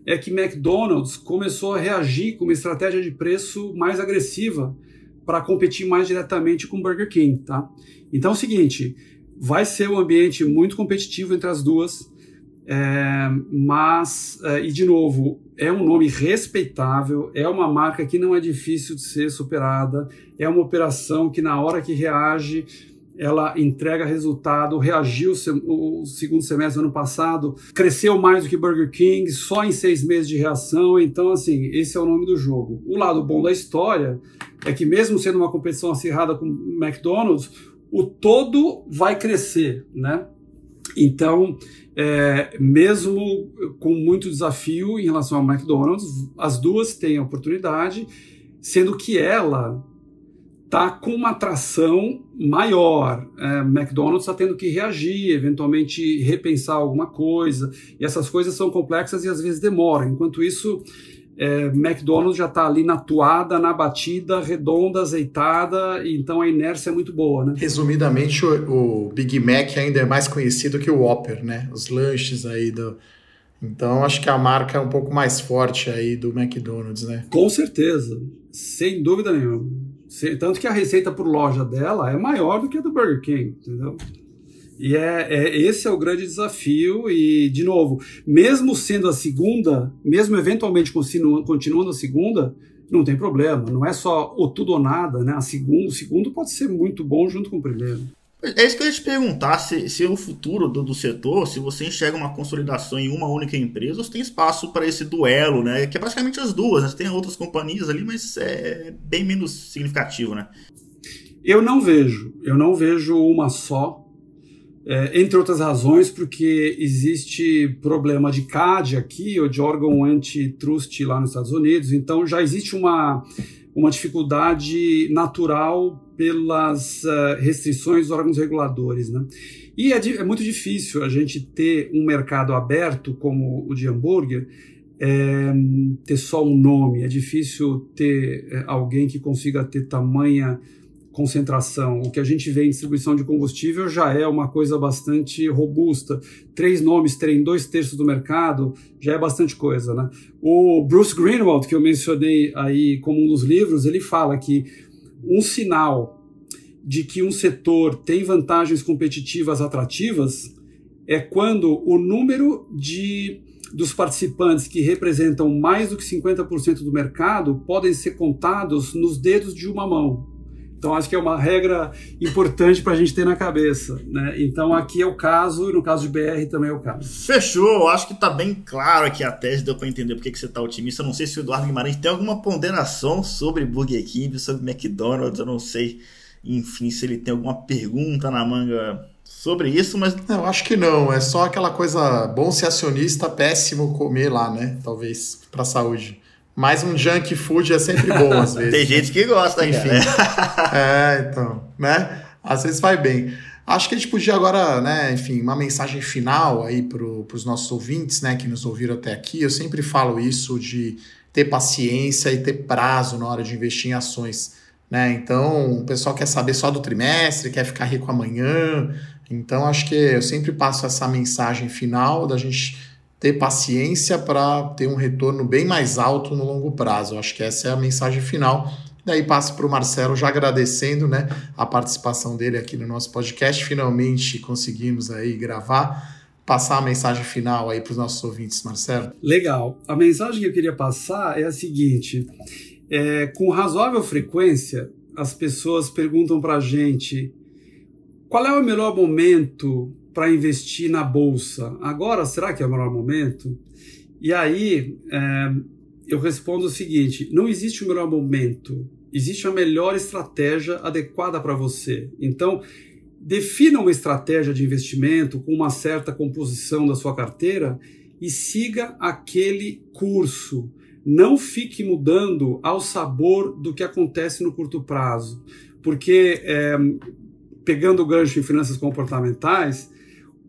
é que McDonald's começou a reagir com uma estratégia de preço mais agressiva para competir mais diretamente com Burger King, tá? Então é o seguinte, vai ser um ambiente muito competitivo entre as duas. É, mas, é, e de novo, é um nome respeitável, é uma marca que não é difícil de ser superada, é uma operação que, na hora que reage, ela entrega resultado, reagiu o segundo semestre do ano passado, cresceu mais do que Burger King, só em seis meses de reação. Então, assim, esse é o nome do jogo. O lado bom da história é que, mesmo sendo uma competição acirrada com o McDonald's, o todo vai crescer, né? Então, é, mesmo com muito desafio em relação ao McDonald's, as duas têm oportunidade, sendo que ela está com uma atração maior. É, McDonald's está tendo que reagir, eventualmente repensar alguma coisa, e essas coisas são complexas e às vezes demoram. Enquanto isso, é, McDonald's já está ali na toada, na batida, redonda, azeitada, então a inércia é muito boa, né?
Resumidamente, o, o, Big Mac ainda é mais conhecido que o Whopper, né? Os lanches aí do... Então, acho que a marca é um pouco mais forte aí do McDonald's, né?
Com certeza, sem dúvida nenhuma. Tanto que a receita por loja dela é maior do que a do Burger King, entendeu? E é, é, esse é o grande desafio. E, de novo, mesmo sendo a segunda, mesmo eventualmente continuando, continuando a segunda, não tem problema. Não é só o tudo ou nada, né? A segundo, o segundo pode ser muito bom junto com o primeiro.
É isso que eu ia te perguntar, se, se o futuro do, do, setor, se você enxerga uma consolidação em uma única empresa, ou se tem espaço para esse duelo, né? Que é praticamente as duas, né? Tem outras companhias ali, mas é bem menos significativo, né?
Eu não vejo, eu não vejo uma só, é, entre outras razões, porque existe problema de CAD aqui, ou de órgão antitrust lá nos Estados Unidos, então já existe uma, uma dificuldade natural pelas uh, restrições dos órgãos reguladores. Né? E é, é, muito difícil a gente ter um mercado aberto como o de hambúrguer, é, ter só um nome, é difícil ter é, alguém que consiga ter tamanha concentração. O que a gente vê em distribuição de combustível já é uma coisa bastante robusta. Três nomes terem dois terços do mercado já é bastante coisa, né? O Bruce Greenwald, que eu mencionei aí como um dos livros, ele fala que um sinal de que um setor tem vantagens competitivas atrativas é quando o número de dos participantes que representam mais do que 50% do mercado podem ser contados nos dedos de uma mão. Então, acho que é uma regra importante para a gente ter na cabeça. Né? Então, aqui é o caso, e no caso de BR também é o caso.
Fechou, acho que está bem claro aqui a tese, deu para entender por que você está otimista. Eu não sei se o Eduardo Guimarães tem alguma ponderação sobre Burger King, sobre McDonald's, eu não sei, enfim, se ele tem alguma pergunta na manga sobre isso, mas.
Não, acho que não. É só aquela coisa bom ser acionista, péssimo comer lá, né? Talvez, para a saúde. Mas um junk food é sempre bom, às vezes.
Tem gente que gosta,
Enfim. é, então, né? Às vezes vai bem. Acho que a gente podia agora, né, enfim, uma mensagem final aí para os nossos ouvintes, né, que nos ouviram até aqui. Eu sempre falo isso de ter paciência e ter prazo na hora de investir em ações. Né? Então, o pessoal quer saber só do trimestre, quer ficar rico amanhã. Então, acho que eu sempre passo essa mensagem final da gente ter paciência para ter um retorno bem mais alto no longo prazo. Eu acho que essa é a mensagem final. Daí passo para o Marcelo já agradecendo né, a participação dele aqui no nosso podcast. Finalmente conseguimos aí gravar. Passar a mensagem final aí para os nossos ouvintes, Marcelo.
Legal. A mensagem que eu queria passar é a seguinte: é, com razoável frequência, as pessoas perguntam para a gente qual é o melhor momento para investir na bolsa. Agora, será que é o melhor momento? E aí, é, eu respondo o seguinte: não existe o melhor momento, existe a melhor estratégia adequada para você. Então, defina uma estratégia de investimento com uma certa composição da sua carteira e siga aquele curso. Não fique mudando ao sabor do que acontece no curto prazo, porque é, pegando o gancho em finanças comportamentais,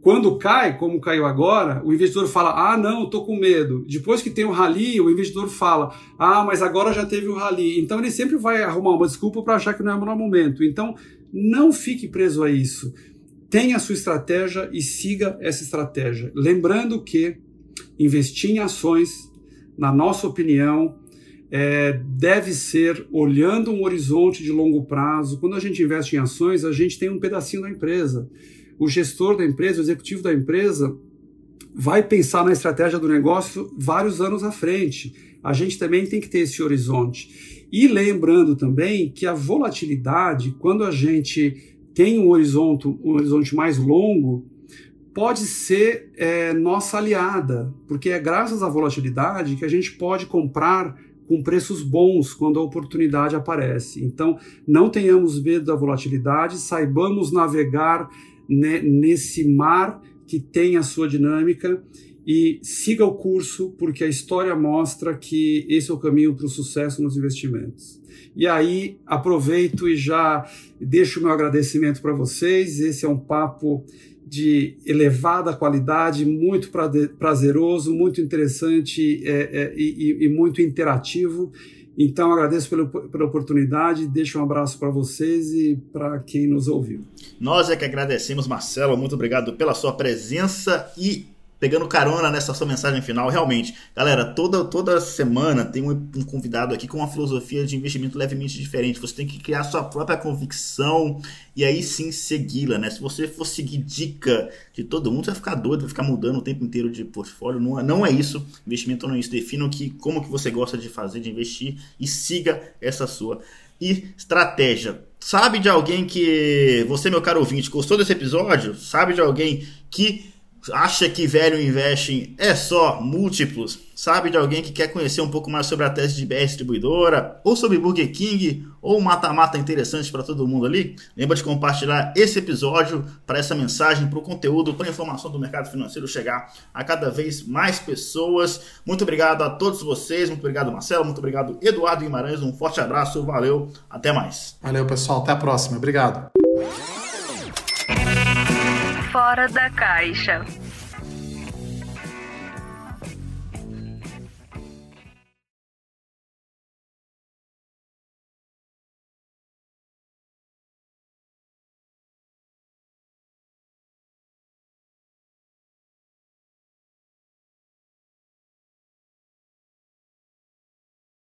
quando cai, como caiu agora, o investidor fala: ah, não, estou com medo. Depois que tem o rally, o investidor fala: ah, mas agora já teve o rally. Então ele sempre vai arrumar uma desculpa para achar que não é o melhor momento. Então não fique preso a isso. Tenha a sua estratégia e siga essa estratégia. Lembrando que investir em ações, na nossa opinião, é, deve ser olhando um horizonte de longo prazo. Quando a gente investe em ações, a gente tem um pedacinho da empresa o gestor da empresa, o executivo da empresa, vai pensar na estratégia do negócio vários anos à frente. A gente também tem que ter esse horizonte. E lembrando também que a volatilidade, quando a gente tem um horizonte, um horizonte mais longo, pode ser é, nossa aliada, porque é graças à volatilidade que a gente pode comprar com preços bons quando a oportunidade aparece. Então, não tenhamos medo da volatilidade, saibamos navegar né, nesse mar que tem a sua dinâmica e siga o curso, porque a história mostra que esse é o caminho para o sucesso nos investimentos. E aí, aproveito e já deixo o meu agradecimento para vocês. Esse é um papo de elevada qualidade, muito prazeroso, muito interessante é, é, e, e muito interativo. Então, agradeço pela, pela oportunidade, deixo um abraço para vocês e para quem nos ouviu.
Nós é que agradecemos, Marcelo, muito obrigado pela sua presença e pegando carona nessa sua mensagem final, realmente, galera, toda, toda semana tem um, um, convidado aqui com uma filosofia de investimento levemente diferente. Você tem que criar sua própria convicção e aí sim segui-la, né? Se você for seguir dica de todo mundo, você vai ficar doido, vai ficar mudando o tempo inteiro de portfólio. Não, não é isso. Investimento não é isso. Defina que, como que você gosta de fazer, de investir e siga essa sua estratégia. Sabe de alguém que você, meu caro ouvinte, gostou desse episódio? Sabe de alguém que acha que velho investing é só múltiplos? Sabe de alguém que quer conhecer um pouco mais sobre a tese de BR Distribuidora, ou sobre Burger King, ou mata-mata interessante para todo mundo ali? Lembra de compartilhar esse episódio para essa mensagem, para o conteúdo, para a informação do mercado financeiro chegar a cada vez mais pessoas. Muito obrigado a todos vocês, muito obrigado Marcelo, muito obrigado Eduardo Guimarães, um forte abraço, valeu, até mais.
Valeu pessoal, até a próxima, obrigado.
Fora da caixa.